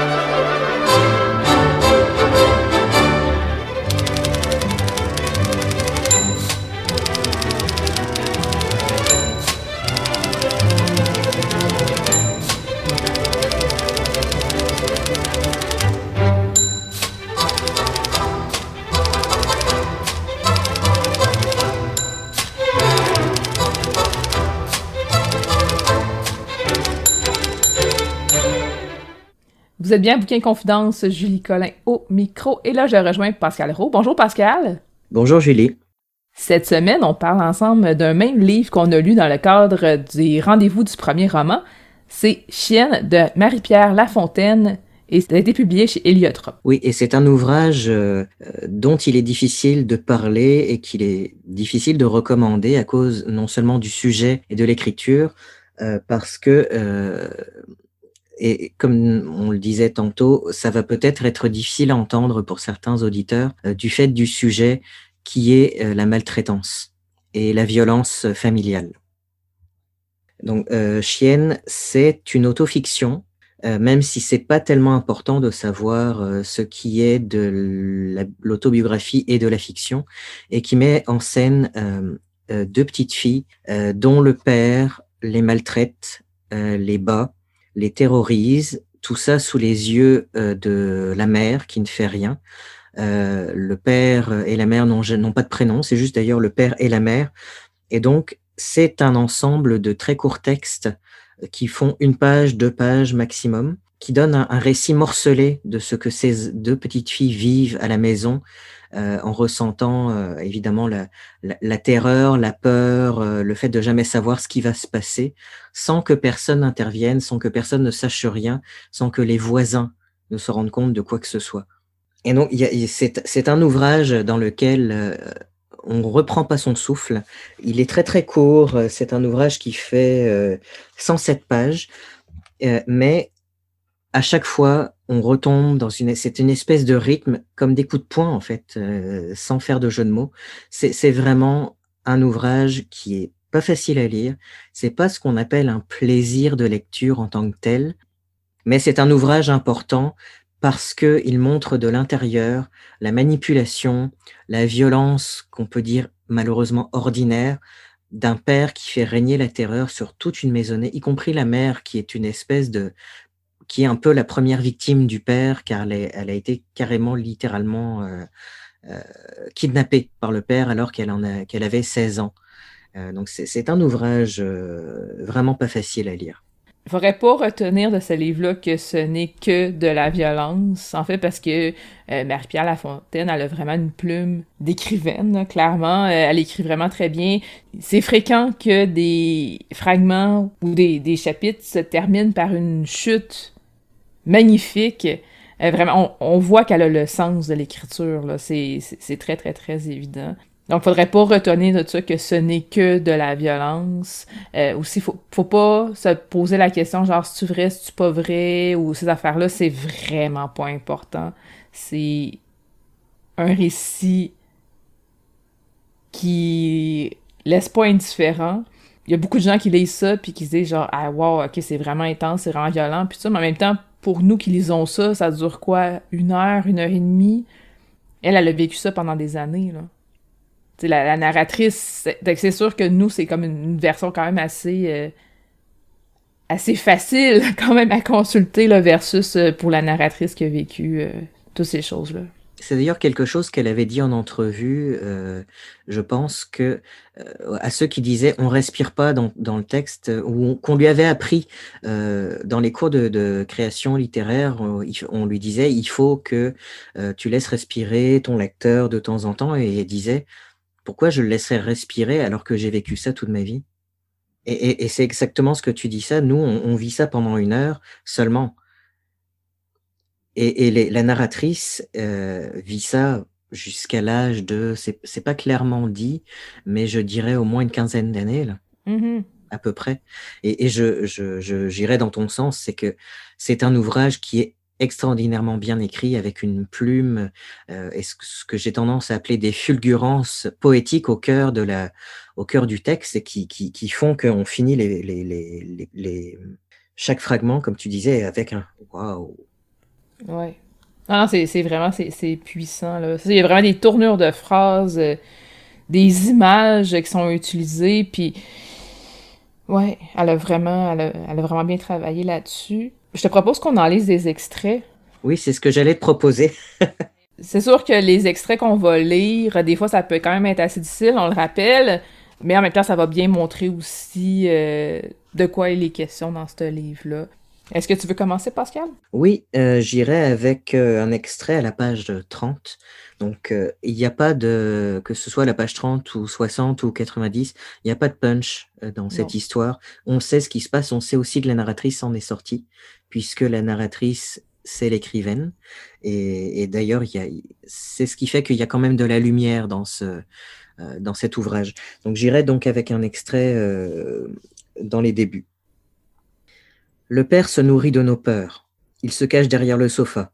Vous êtes bien Bouquin Confidence, Julie Collin au micro. Et là, je rejoins Pascal Rowe. Bonjour Pascal. Bonjour Julie. Cette semaine, on parle ensemble d'un même livre qu'on a lu dans le cadre des rendez-vous du premier roman. C'est Chienne de Marie-Pierre Lafontaine et ça a été publié chez Héliotrope. Oui, et c'est un ouvrage euh, dont il est difficile de parler et qu'il est difficile de recommander à cause non seulement du sujet et de l'écriture, euh, parce que euh, et comme on le disait tantôt, ça va peut-être être difficile à entendre pour certains auditeurs euh, du fait du sujet qui est euh, la maltraitance et la violence familiale. Donc, euh, Chienne, c'est une autofiction, même si c'est pas tellement important de savoir ce qui est de l'autobiographie et de la fiction, et qui met en scène deux petites filles dont le père les maltraite, les bat, les terrorise, tout ça sous les yeux euh, de la mère qui ne fait rien. Euh, le père et la mère n'ont pas de prénom, c'est juste d'ailleurs le père et la mère. Et donc, c'est un ensemble de très courts textes qui font une page, deux pages maximum, qui donnent un récit morcelé de ce que ces deux petites filles vivent à la maison, euh, en ressentant euh, évidemment la, terreur, la peur, euh, le fait de jamais savoir ce qui va se passer, sans que personne n'intervienne, sans que personne ne sache rien, sans que les voisins ne se rendent compte de quoi que ce soit. Et donc, c'est un ouvrage dans lequel on reprend pas son souffle. Il est très très court. C'est un ouvrage qui fait euh, 107 pages, mais à chaque fois, on retombe dans une, c'est une espèce de rythme comme des coups de poing en fait, euh, sans faire de jeu de mots. C'est vraiment un ouvrage qui est pas facile à lire. C'est pas ce qu'on appelle un plaisir de lecture en tant que tel, mais c'est un ouvrage important parce que il montre de l'intérieur la manipulation, la violence qu'on peut dire malheureusement ordinaire d'un père qui fait régner la terreur sur toute une maisonnée, y compris la mère qui est une espèce de qui est un peu la première victime du père, car elle, a été carrément, littéralement euh, euh, kidnappée par le père alors qu'elle avait 16 ans. Euh, donc c'est un ouvrage vraiment pas facile à lire. Il faudrait pas retenir de ce livre-là que ce n'est que de la violence, en fait, parce que euh, Marie-Pierre Lafontaine, elle a vraiment une plume d'écrivaine, clairement. elle écrit vraiment très bien. C'est fréquent que des fragments ou des chapitres se terminent par une chute magnifique. Euh, vraiment, on, on voit qu'elle a le sens de l'écriture. C'est très, très, très évident. Donc, faudrait pas retenir de ça que ce n'est que de la violence. Euh, aussi, faut, faut pas se poser la question genre, c'est-tu vrai, c'est-tu pas vrai, ou ces affaires-là, c'est vraiment pas important. C'est un récit qui laisse pas indifférent. Il y a beaucoup de gens qui lisent ça puis qui se disent genre, ah wow, ok, c'est vraiment intense, c'est vraiment violent, puis ça, mais en même temps, pour nous qui lisons ça, ça dure quoi? Une heure, une heure et demie? Elle, elle a vécu ça pendant des années, là. T'sais, la, la narratrice, c'est sûr que nous, c'est comme une, version quand même assez... Euh, assez facile, <laughs> quand même, à consulter, là, versus euh, pour la narratrice qui a vécu euh, toutes ces choses-là. C'est d'ailleurs quelque chose qu'elle avait dit en entrevue. Euh, je pense que euh, à ceux qui disaient on respire pas dans, le texte ou qu'on lui avait appris euh, dans les cours de, création littéraire, on, lui disait il faut que euh, tu laisses respirer ton lecteur de temps en temps et disait pourquoi je le laisserais respirer alors que j'ai vécu ça toute ma vie? Et, c'est exactement ce que tu dis ça. Nous on vit ça pendant une heure seulement. Et, et les, la narratrice euh, vit ça jusqu'à l'âge de, c'est pas clairement dit, mais je dirais au moins une quinzaine d'années, là, mm-hmm. à peu près. Et, et je, j'irais dans ton sens, c'est que c'est un ouvrage qui est extraordinairement bien écrit, avec une plume, euh, et ce, ce que j'ai tendance à appeler des fulgurances poétiques au cœur de la, au cœur du texte, qui, qui, qui font qu'on finit les, les, les, les, les, chaque fragment, comme tu disais, avec un waouh Ouais. Ah, c'est vraiment, c'est puissant, là. Il y a vraiment des tournures de phrases, euh, des images qui sont utilisées, puis... Ouais, elle a vraiment, elle a, elle a vraiment bien travaillé là-dessus. Je te propose qu'on en lise des extraits. Oui, c'est ce que j'allais te proposer. <laughs> c'est sûr que les extraits qu'on va lire, des fois, ça peut quand même être assez difficile, on le rappelle, mais en même temps, ça va bien montrer aussi euh, de quoi il est question dans ce livre-là. Est-ce que tu veux commencer, Pascal? Oui, euh, j'irai avec euh, un extrait à la page 30. Donc, euh, il n'y a pas de, que ce soit la page 30 ou 60 ou 90, il n'y a pas de punch dans cette histoire. On sait ce qui se passe, on sait aussi que la narratrice en est sortie, puisque la narratrice, c'est l'écrivaine. Et, d'ailleurs, c'est ce qui fait qu'il y a quand même de la lumière dans, ce, dans cet ouvrage. Donc, j'irai donc avec un extrait dans les débuts. Le père se nourrit de nos peurs. Il se cache derrière le sofa.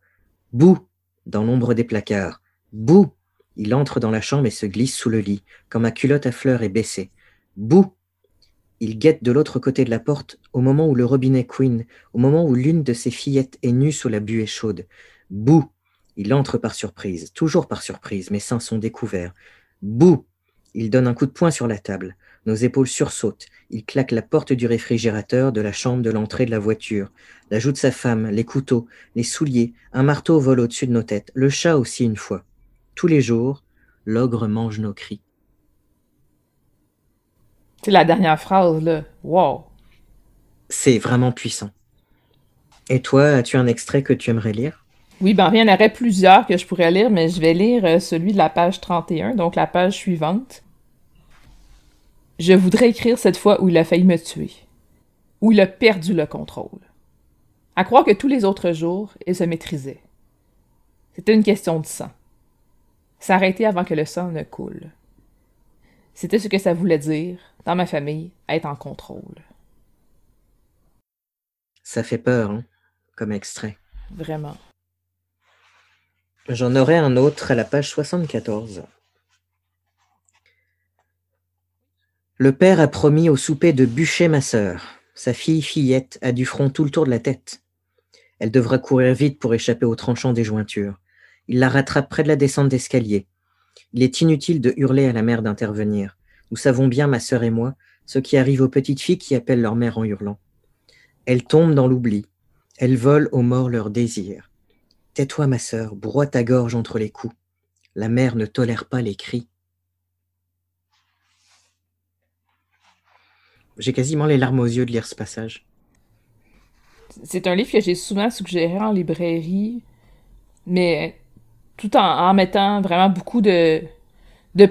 Bouh dans l'ombre des placards. Bouh Il entre dans la chambre et se glisse sous le lit, quand ma culotte à fleurs est baissée. Bouh Il guette de l'autre côté de la porte au moment où le robinet queen, au moment où l'une de ses fillettes est nue sous la buée chaude. Bouh Il entre par surprise, toujours par surprise, mes seins sont découverts. Bouh Il donne un coup de poing sur la table. Nos épaules sursautent. Il claque la porte du réfrigérateur, de la chambre, de l'entrée de la voiture. La joue de sa femme, les couteaux, les souliers, un marteau vole au-dessus de nos têtes. Le chat aussi une fois. Tous les jours, l'ogre mange nos cris. C'est la dernière phrase, là. Wow! C'est vraiment puissant. Et toi, as-tu un extrait que tu aimerais lire? Oui, ben, il y en aurait plusieurs que je pourrais lire, mais je vais lire euh, celui de la page 31, donc la page suivante. Je voudrais écrire cette fois où il a failli me tuer, où il a perdu le contrôle. À croire que tous les autres jours, il se maîtrisait. C'était une question de sang. S'arrêter avant que le sang ne coule. C'était ce que ça voulait dire, dans ma famille, être en contrôle. Ça fait peur, hein, comme extrait. Vraiment. J'en aurai un autre à la page 74. Le père a promis au souper de bûcher ma sœur. Sa fille Fillette a du front tout le tour de la tête. Elle devra courir vite pour échapper au tranchant des jointures. Il la rattrape près de la descente d'escalier. Il est inutile de hurler à la mère d'intervenir. Nous savons bien, ma sœur et moi, ce qui arrive aux petites filles qui appellent leur mère en hurlant. Elles tombent dans l'oubli. Elles volent aux morts leur désir. Tais-toi, ma sœur, broie ta gorge entre les coups. La mère ne tolère pas les cris. J'ai quasiment les larmes aux yeux de lire ce passage. C'est un livre que j'ai souvent suggéré en librairie, mais tout en, mettant vraiment beaucoup de,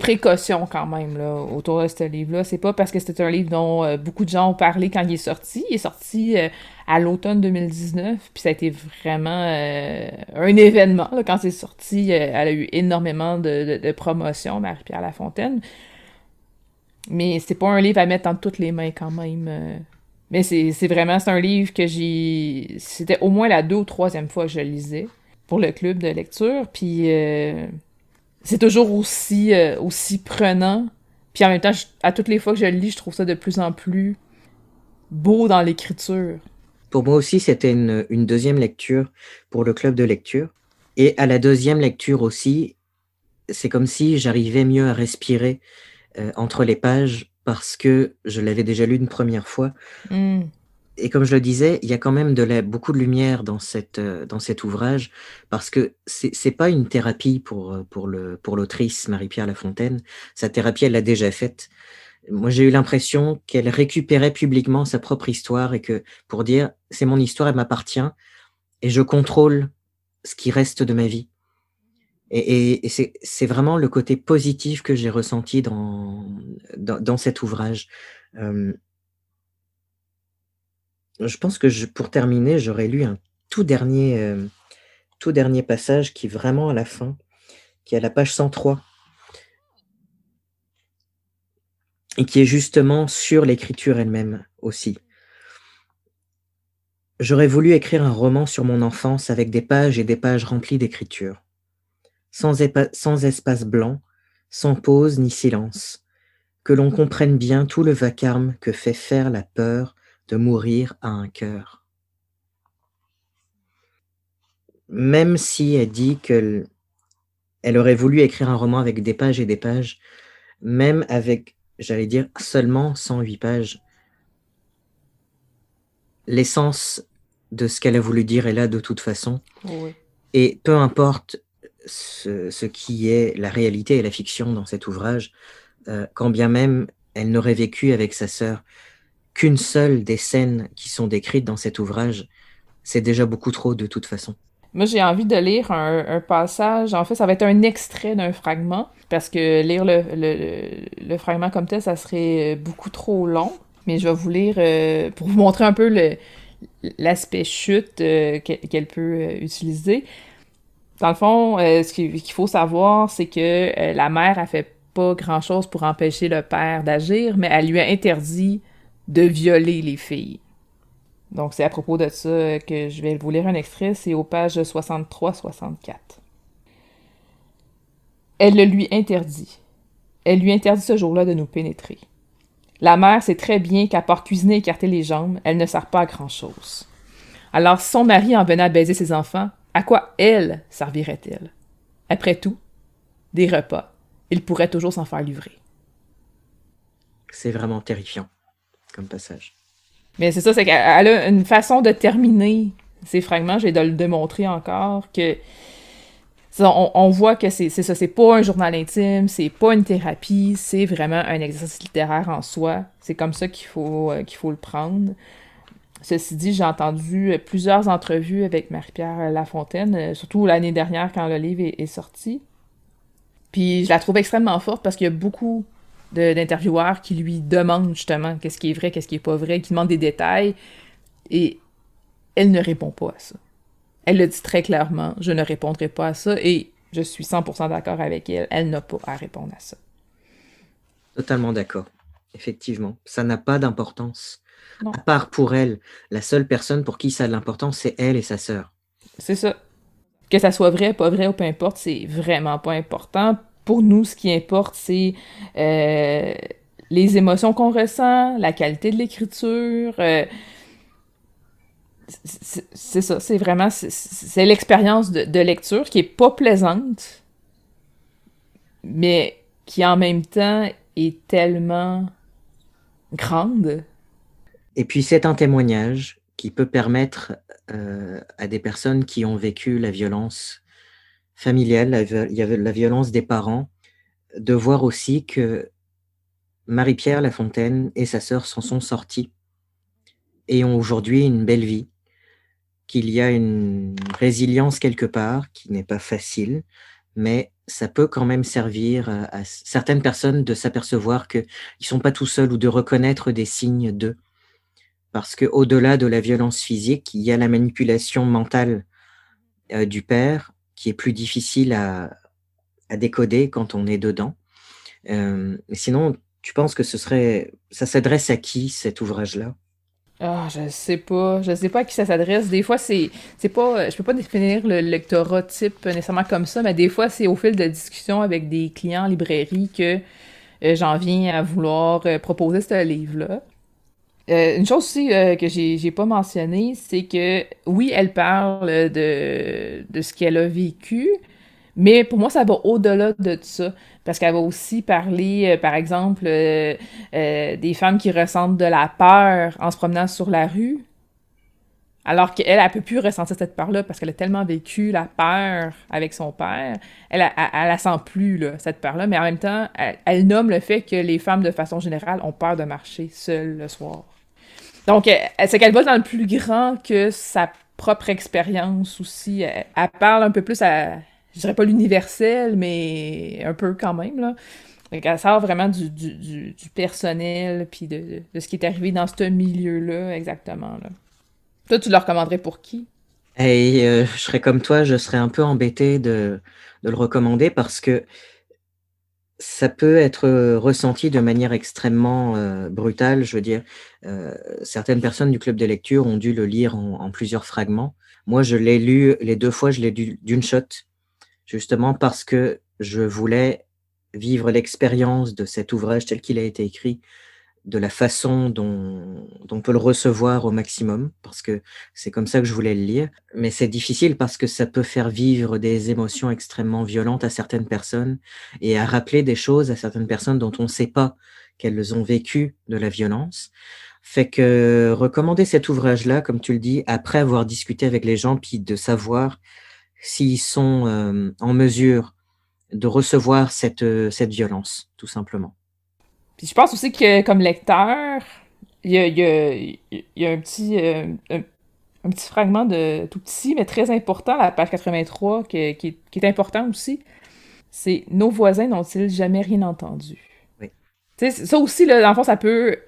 précautions quand même là, autour de ce livre-là. C'est pas parce que c'est un livre dont euh, beaucoup de gens ont parlé quand il est sorti. Il est sorti euh, à l'automne 2019, puis ça a été vraiment euh, un événement. quand c'est sorti, elle a eu énormément de, de, de promotion, Marie-Pierre Lafontaine. Mais c'est pas un livre à mettre entre toutes les mains quand même. Euh. Mais c'est vraiment, c'est un livre que j'ai... C'était au moins la deux ou troisième fois que je lisais pour le club de lecture. Puis euh, c'est toujours aussi, euh, aussi prenant. Puis en même temps, à toutes les fois que je le lis, je trouve ça de plus en plus beau dans l'écriture. Pour moi aussi, c'était une, deuxième lecture pour le club de lecture. Et à la deuxième lecture aussi, c'est comme si j'arrivais mieux à respirer euh, entre les pages parce que je l'avais déjà lu une première fois. Mmh. Et comme je le disais, il y a quand même de la, beaucoup de lumière dans, cette, euh, dans cet ouvrage parce que c'est n'est pas une thérapie pour, euh, pour l'autrice Marie-Pierre Lafontaine. Sa thérapie, elle l'a déjà faite. Moi, j'ai eu l'impression qu'elle récupérait publiquement sa propre histoire et que pour dire c'est mon histoire, elle m'appartient et je contrôle ce qui reste de ma vie. Et, c'est vraiment le côté positif que j'ai ressenti dans, cet ouvrage. je pense que pour terminer, j'aurais lu un tout dernier, tout dernier passage qui est vraiment à la fin, qui est à la page 103, et qui est justement sur l'écriture elle-même aussi. J'aurais voulu écrire un roman sur mon enfance avec des pages et des pages remplies d'écriture sans, espace blanc, sans pause ni silence, que l'on comprenne bien tout le vacarme que fait faire la peur de mourir à un cœur. Même si elle dit qu'elle elle aurait voulu écrire un roman avec des pages et des pages, même avec, j'allais dire, seulement 108 pages, l'essence de ce qu'elle a voulu dire est là de toute façon. Et peu importe ce, qui est la réalité et la fiction dans cet ouvrage, euh, quand bien même elle n'aurait vécu avec sa sœur qu'une seule des scènes qui sont décrites dans cet ouvrage, c'est déjà beaucoup trop de toute façon. Moi, j'ai envie de lire un, passage. En fait, ça va être un extrait d'un fragment, parce que lire le, fragment comme tel, ça serait beaucoup trop long. Mais je vais vous lire euh, pour vous montrer un peu l'aspect chute euh, qu'elle peut euh, utiliser. Dans le fond, ce qu'il faut savoir, c'est que la mère a fait pas grand-chose pour empêcher le père d'agir, mais elle lui a interdit de violer les filles. Donc, c'est à propos de ça que je vais vous lire un extrait, c'est aux pages 63-64. Elle le lui interdit. Elle lui interdit ce jour-là de nous pénétrer. La mère sait très bien qu'à part cuisiner et écarter les jambes, elle ne sert pas à grand-chose. Alors, si son mari en venait à baiser ses enfants, à quoi elle servirait-elle? Après tout, des repas, il pourrait toujours s'en faire livrer. C'est vraiment terrifiant comme passage. Mais c'est ça, c'est qu'elle a une façon de terminer ces fragments, j'ai de le démontrer encore, que on, voit que c'est ça, c'est pas un journal intime, c'est pas une thérapie, c'est vraiment un exercice littéraire en soi. C'est comme ça qu'il faut, euh, qu'il faut le prendre. Ceci dit, j'ai entendu plusieurs entrevues avec Marie-Pierre Lafontaine, euh, surtout l'année dernière quand le livre est sorti. Puis je la trouve extrêmement forte parce qu'il y a beaucoup d'intervieweurs qui lui demandent justement qu'est-ce qui est vrai, qu'est-ce qui est pas vrai, qui demandent des détails. Et elle ne répond pas à ça. Elle le dit très clairement, je ne répondrai pas à ça et je suis 100% d'accord avec elle, elle n'a pas à répondre à ça. Totalement d'accord. Effectivement, ça n'a pas d'importance. À part pour elle, la seule personne pour qui ça a de l'importance, c'est elle et sa sœur. C'est ça. Que ça soit vrai, pas vrai ou peu importe, c'est vraiment pas important pour nous, ce qui importe, c'est euh, les émotions qu'on ressent, la qualité de l'écriture. Euh, c'est ça, c'est vraiment c'est l'expérience de, lecture qui est pas plaisante, mais qui en même temps est tellement grande. Et puis c'est un témoignage qui peut permettre euh, à des personnes qui ont vécu la violence familiale, avait la violence des parents, de voir aussi que Marie-Pierre Lafontaine et sa sœur s'en sont sortis et ont aujourd'hui une belle vie, qu'il y a une résilience quelque part qui n'est pas facile, mais ça peut quand même servir à, certaines personnes de s'apercevoir qu'ils ne sont pas tout seuls ou de reconnaître des signes d'eux. Parce qu'au-delà de la violence physique, il y a la manipulation mentale euh, du père qui est plus difficile à, décoder quand on est dedans. Euh, sinon, tu penses que ce serait, ça s'adresse à qui cet ouvrage-là? Ah, je sais pas. Je sais pas à qui ça s'adresse. Des fois, c'est, c'est pas. Je peux pas définir le lectorat type nécessairement comme ça, mais des fois, c'est au fil de discussions avec des clients en librairie que euh, j'en viens à vouloir euh, proposer ce livre-là. Euh, une chose aussi euh, que j'ai, pas mentionné, c'est que oui, elle parle de, de ce qu'elle a vécu, mais pour moi, ça va au-delà de ça. Parce qu'elle va aussi parler, euh, par exemple, des femmes qui ressentent de la peur en se promenant sur la rue. Alors qu'elle, elle, peut plus ressentir cette peur-là parce qu'elle a tellement vécu la peur avec son père. Elle, elle, elle, la sent plus, là, cette peur-là. Mais en même temps, elle, elle nomme le fait que les femmes, de façon générale, ont peur de marcher seules le soir. Donc, euh, c'est qu'elle va dans le plus grand que sa propre expérience aussi. Elle, parle un peu plus à, je dirais pas l'universel, mais un peu quand même, là. Donc, elle sort vraiment du, personnel, puis de, ce qui est arrivé dans ce milieu-là, exactement, là. Toi, tu le recommanderais pour qui? Et euh, je serais comme toi, je serais un peu embêté de le recommander parce que ça peut être euh, ressenti de manière extrêmement euh, brutale. Je veux dire, euh, certaines personnes du club de lecture ont dû le lire en, plusieurs fragments. Moi, je l'ai lu les deux fois, je l'ai lu d'une shot, justement parce que je voulais vivre l'expérience de cet ouvrage tel qu'il a été écrit de la façon dont, on peut le recevoir au maximum, parce que c'est comme ça que je voulais le lire. Mais c'est difficile parce que ça peut faire vivre des émotions extrêmement violentes à certaines personnes et à rappeler des choses à certaines personnes dont on ne sait pas qu'elles ont vécu de la violence. Fait que recommander cet ouvrage-là, comme tu le dis, après avoir discuté avec les gens, puis de savoir s'ils sont euh, en mesure de recevoir cette, euh, cette violence, tout simplement. Puis je pense aussi que comme lecteur, il y a, y, a, y a, un petit euh, un, un petit fragment de tout petit, mais très important, la page 83, qui, qui, qui est important aussi. C'est Nos voisins n'ont-ils jamais rien entendu? Oui. ça aussi, là, dans le fond, ça peut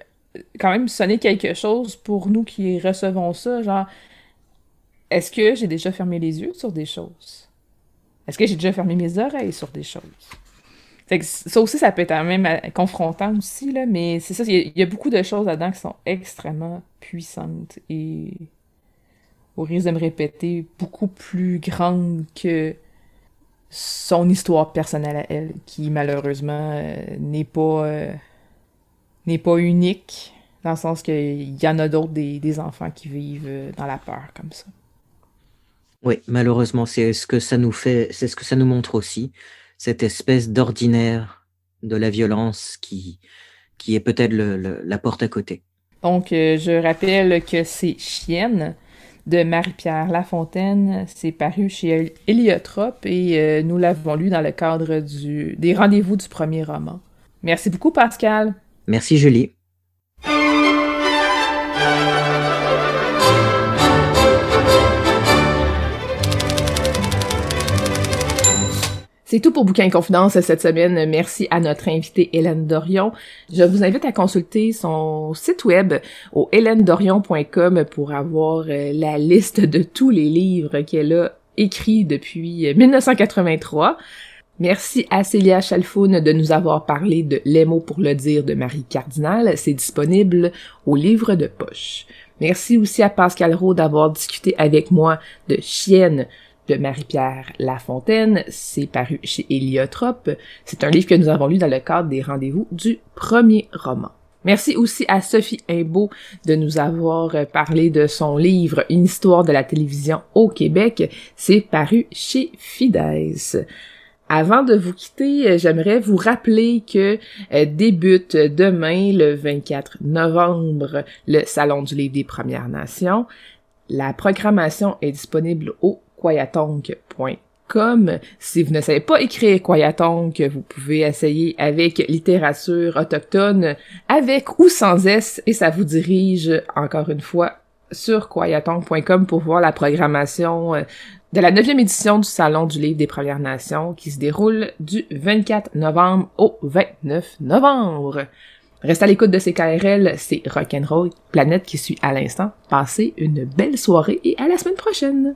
quand même sonner quelque chose pour nous qui recevons ça. Genre, est-ce que j'ai déjà fermé les yeux sur des choses? Est-ce que j'ai déjà fermé mes oreilles sur des choses? Ça aussi, ça peut être même euh, confrontant aussi, là, mais c'est ça, il y, a beaucoup de choses là-dedans qui sont extrêmement puissantes et, au risque de me répéter, beaucoup plus grandes que son histoire personnelle à elle, qui malheureusement euh, n'est pas euh, n'est pas unique, dans le sens qu'il y en a d'autres des, des, enfants qui vivent dans la peur comme ça. Oui, malheureusement, c'est ce que ça nous fait, c'est ce que ça nous montre aussi cette espèce d'ordinaire de la violence qui, qui est peut-être la porte à côté. Donc, euh, je rappelle que c'est Chienne de Marie-Pierre Lafontaine. C'est paru chez Héliotrope et euh, nous l'avons lu dans le cadre du, des rendez-vous du premier roman. Merci beaucoup, Pascal. Merci, Julie. C'est tout pour Bouquin Confidence cette semaine. Merci à notre invitée Hélène Dorion. Je vous invite à consulter son site web au hélène-dorion.com pour avoir euh, la liste de tous les livres qu'elle a écrits depuis 1983. Merci à Célia Chalfoun de nous avoir parlé de Les mots pour le dire de Marie Cardinal. C'est disponible au livre de poche. Merci aussi à Pascal Rowe d'avoir discuté avec moi de Chienne, de Marie-Pierre Lafontaine. C'est paru chez Héliotrope. C'est un livre que nous avons lu dans le cadre des rendez-vous du premier roman. Merci aussi à Sophie Imbeau de nous avoir parlé de son livre Une histoire de la télévision au Québec. C'est paru chez Fides. Avant de vous quitter, j'aimerais vous rappeler que euh, débute demain, le 24 novembre, le Salon du livre des Premières Nations. La programmation est disponible au Kwayatonk.com. Si vous ne savez pas écrire Kwayatonk, vous pouvez essayer avec littérature autochtone, avec ou sans S, et ça vous dirige encore une fois sur kwayatonk.com pour voir la programmation euh, de la neuvième édition du Salon du Livre des Premières Nations qui se déroule du 24 novembre au 29 novembre. Reste à l'écoute de CKRL, c'est Rock'n'Roll Planète qui suit à l'instant. Passez une belle soirée et à la semaine prochaine!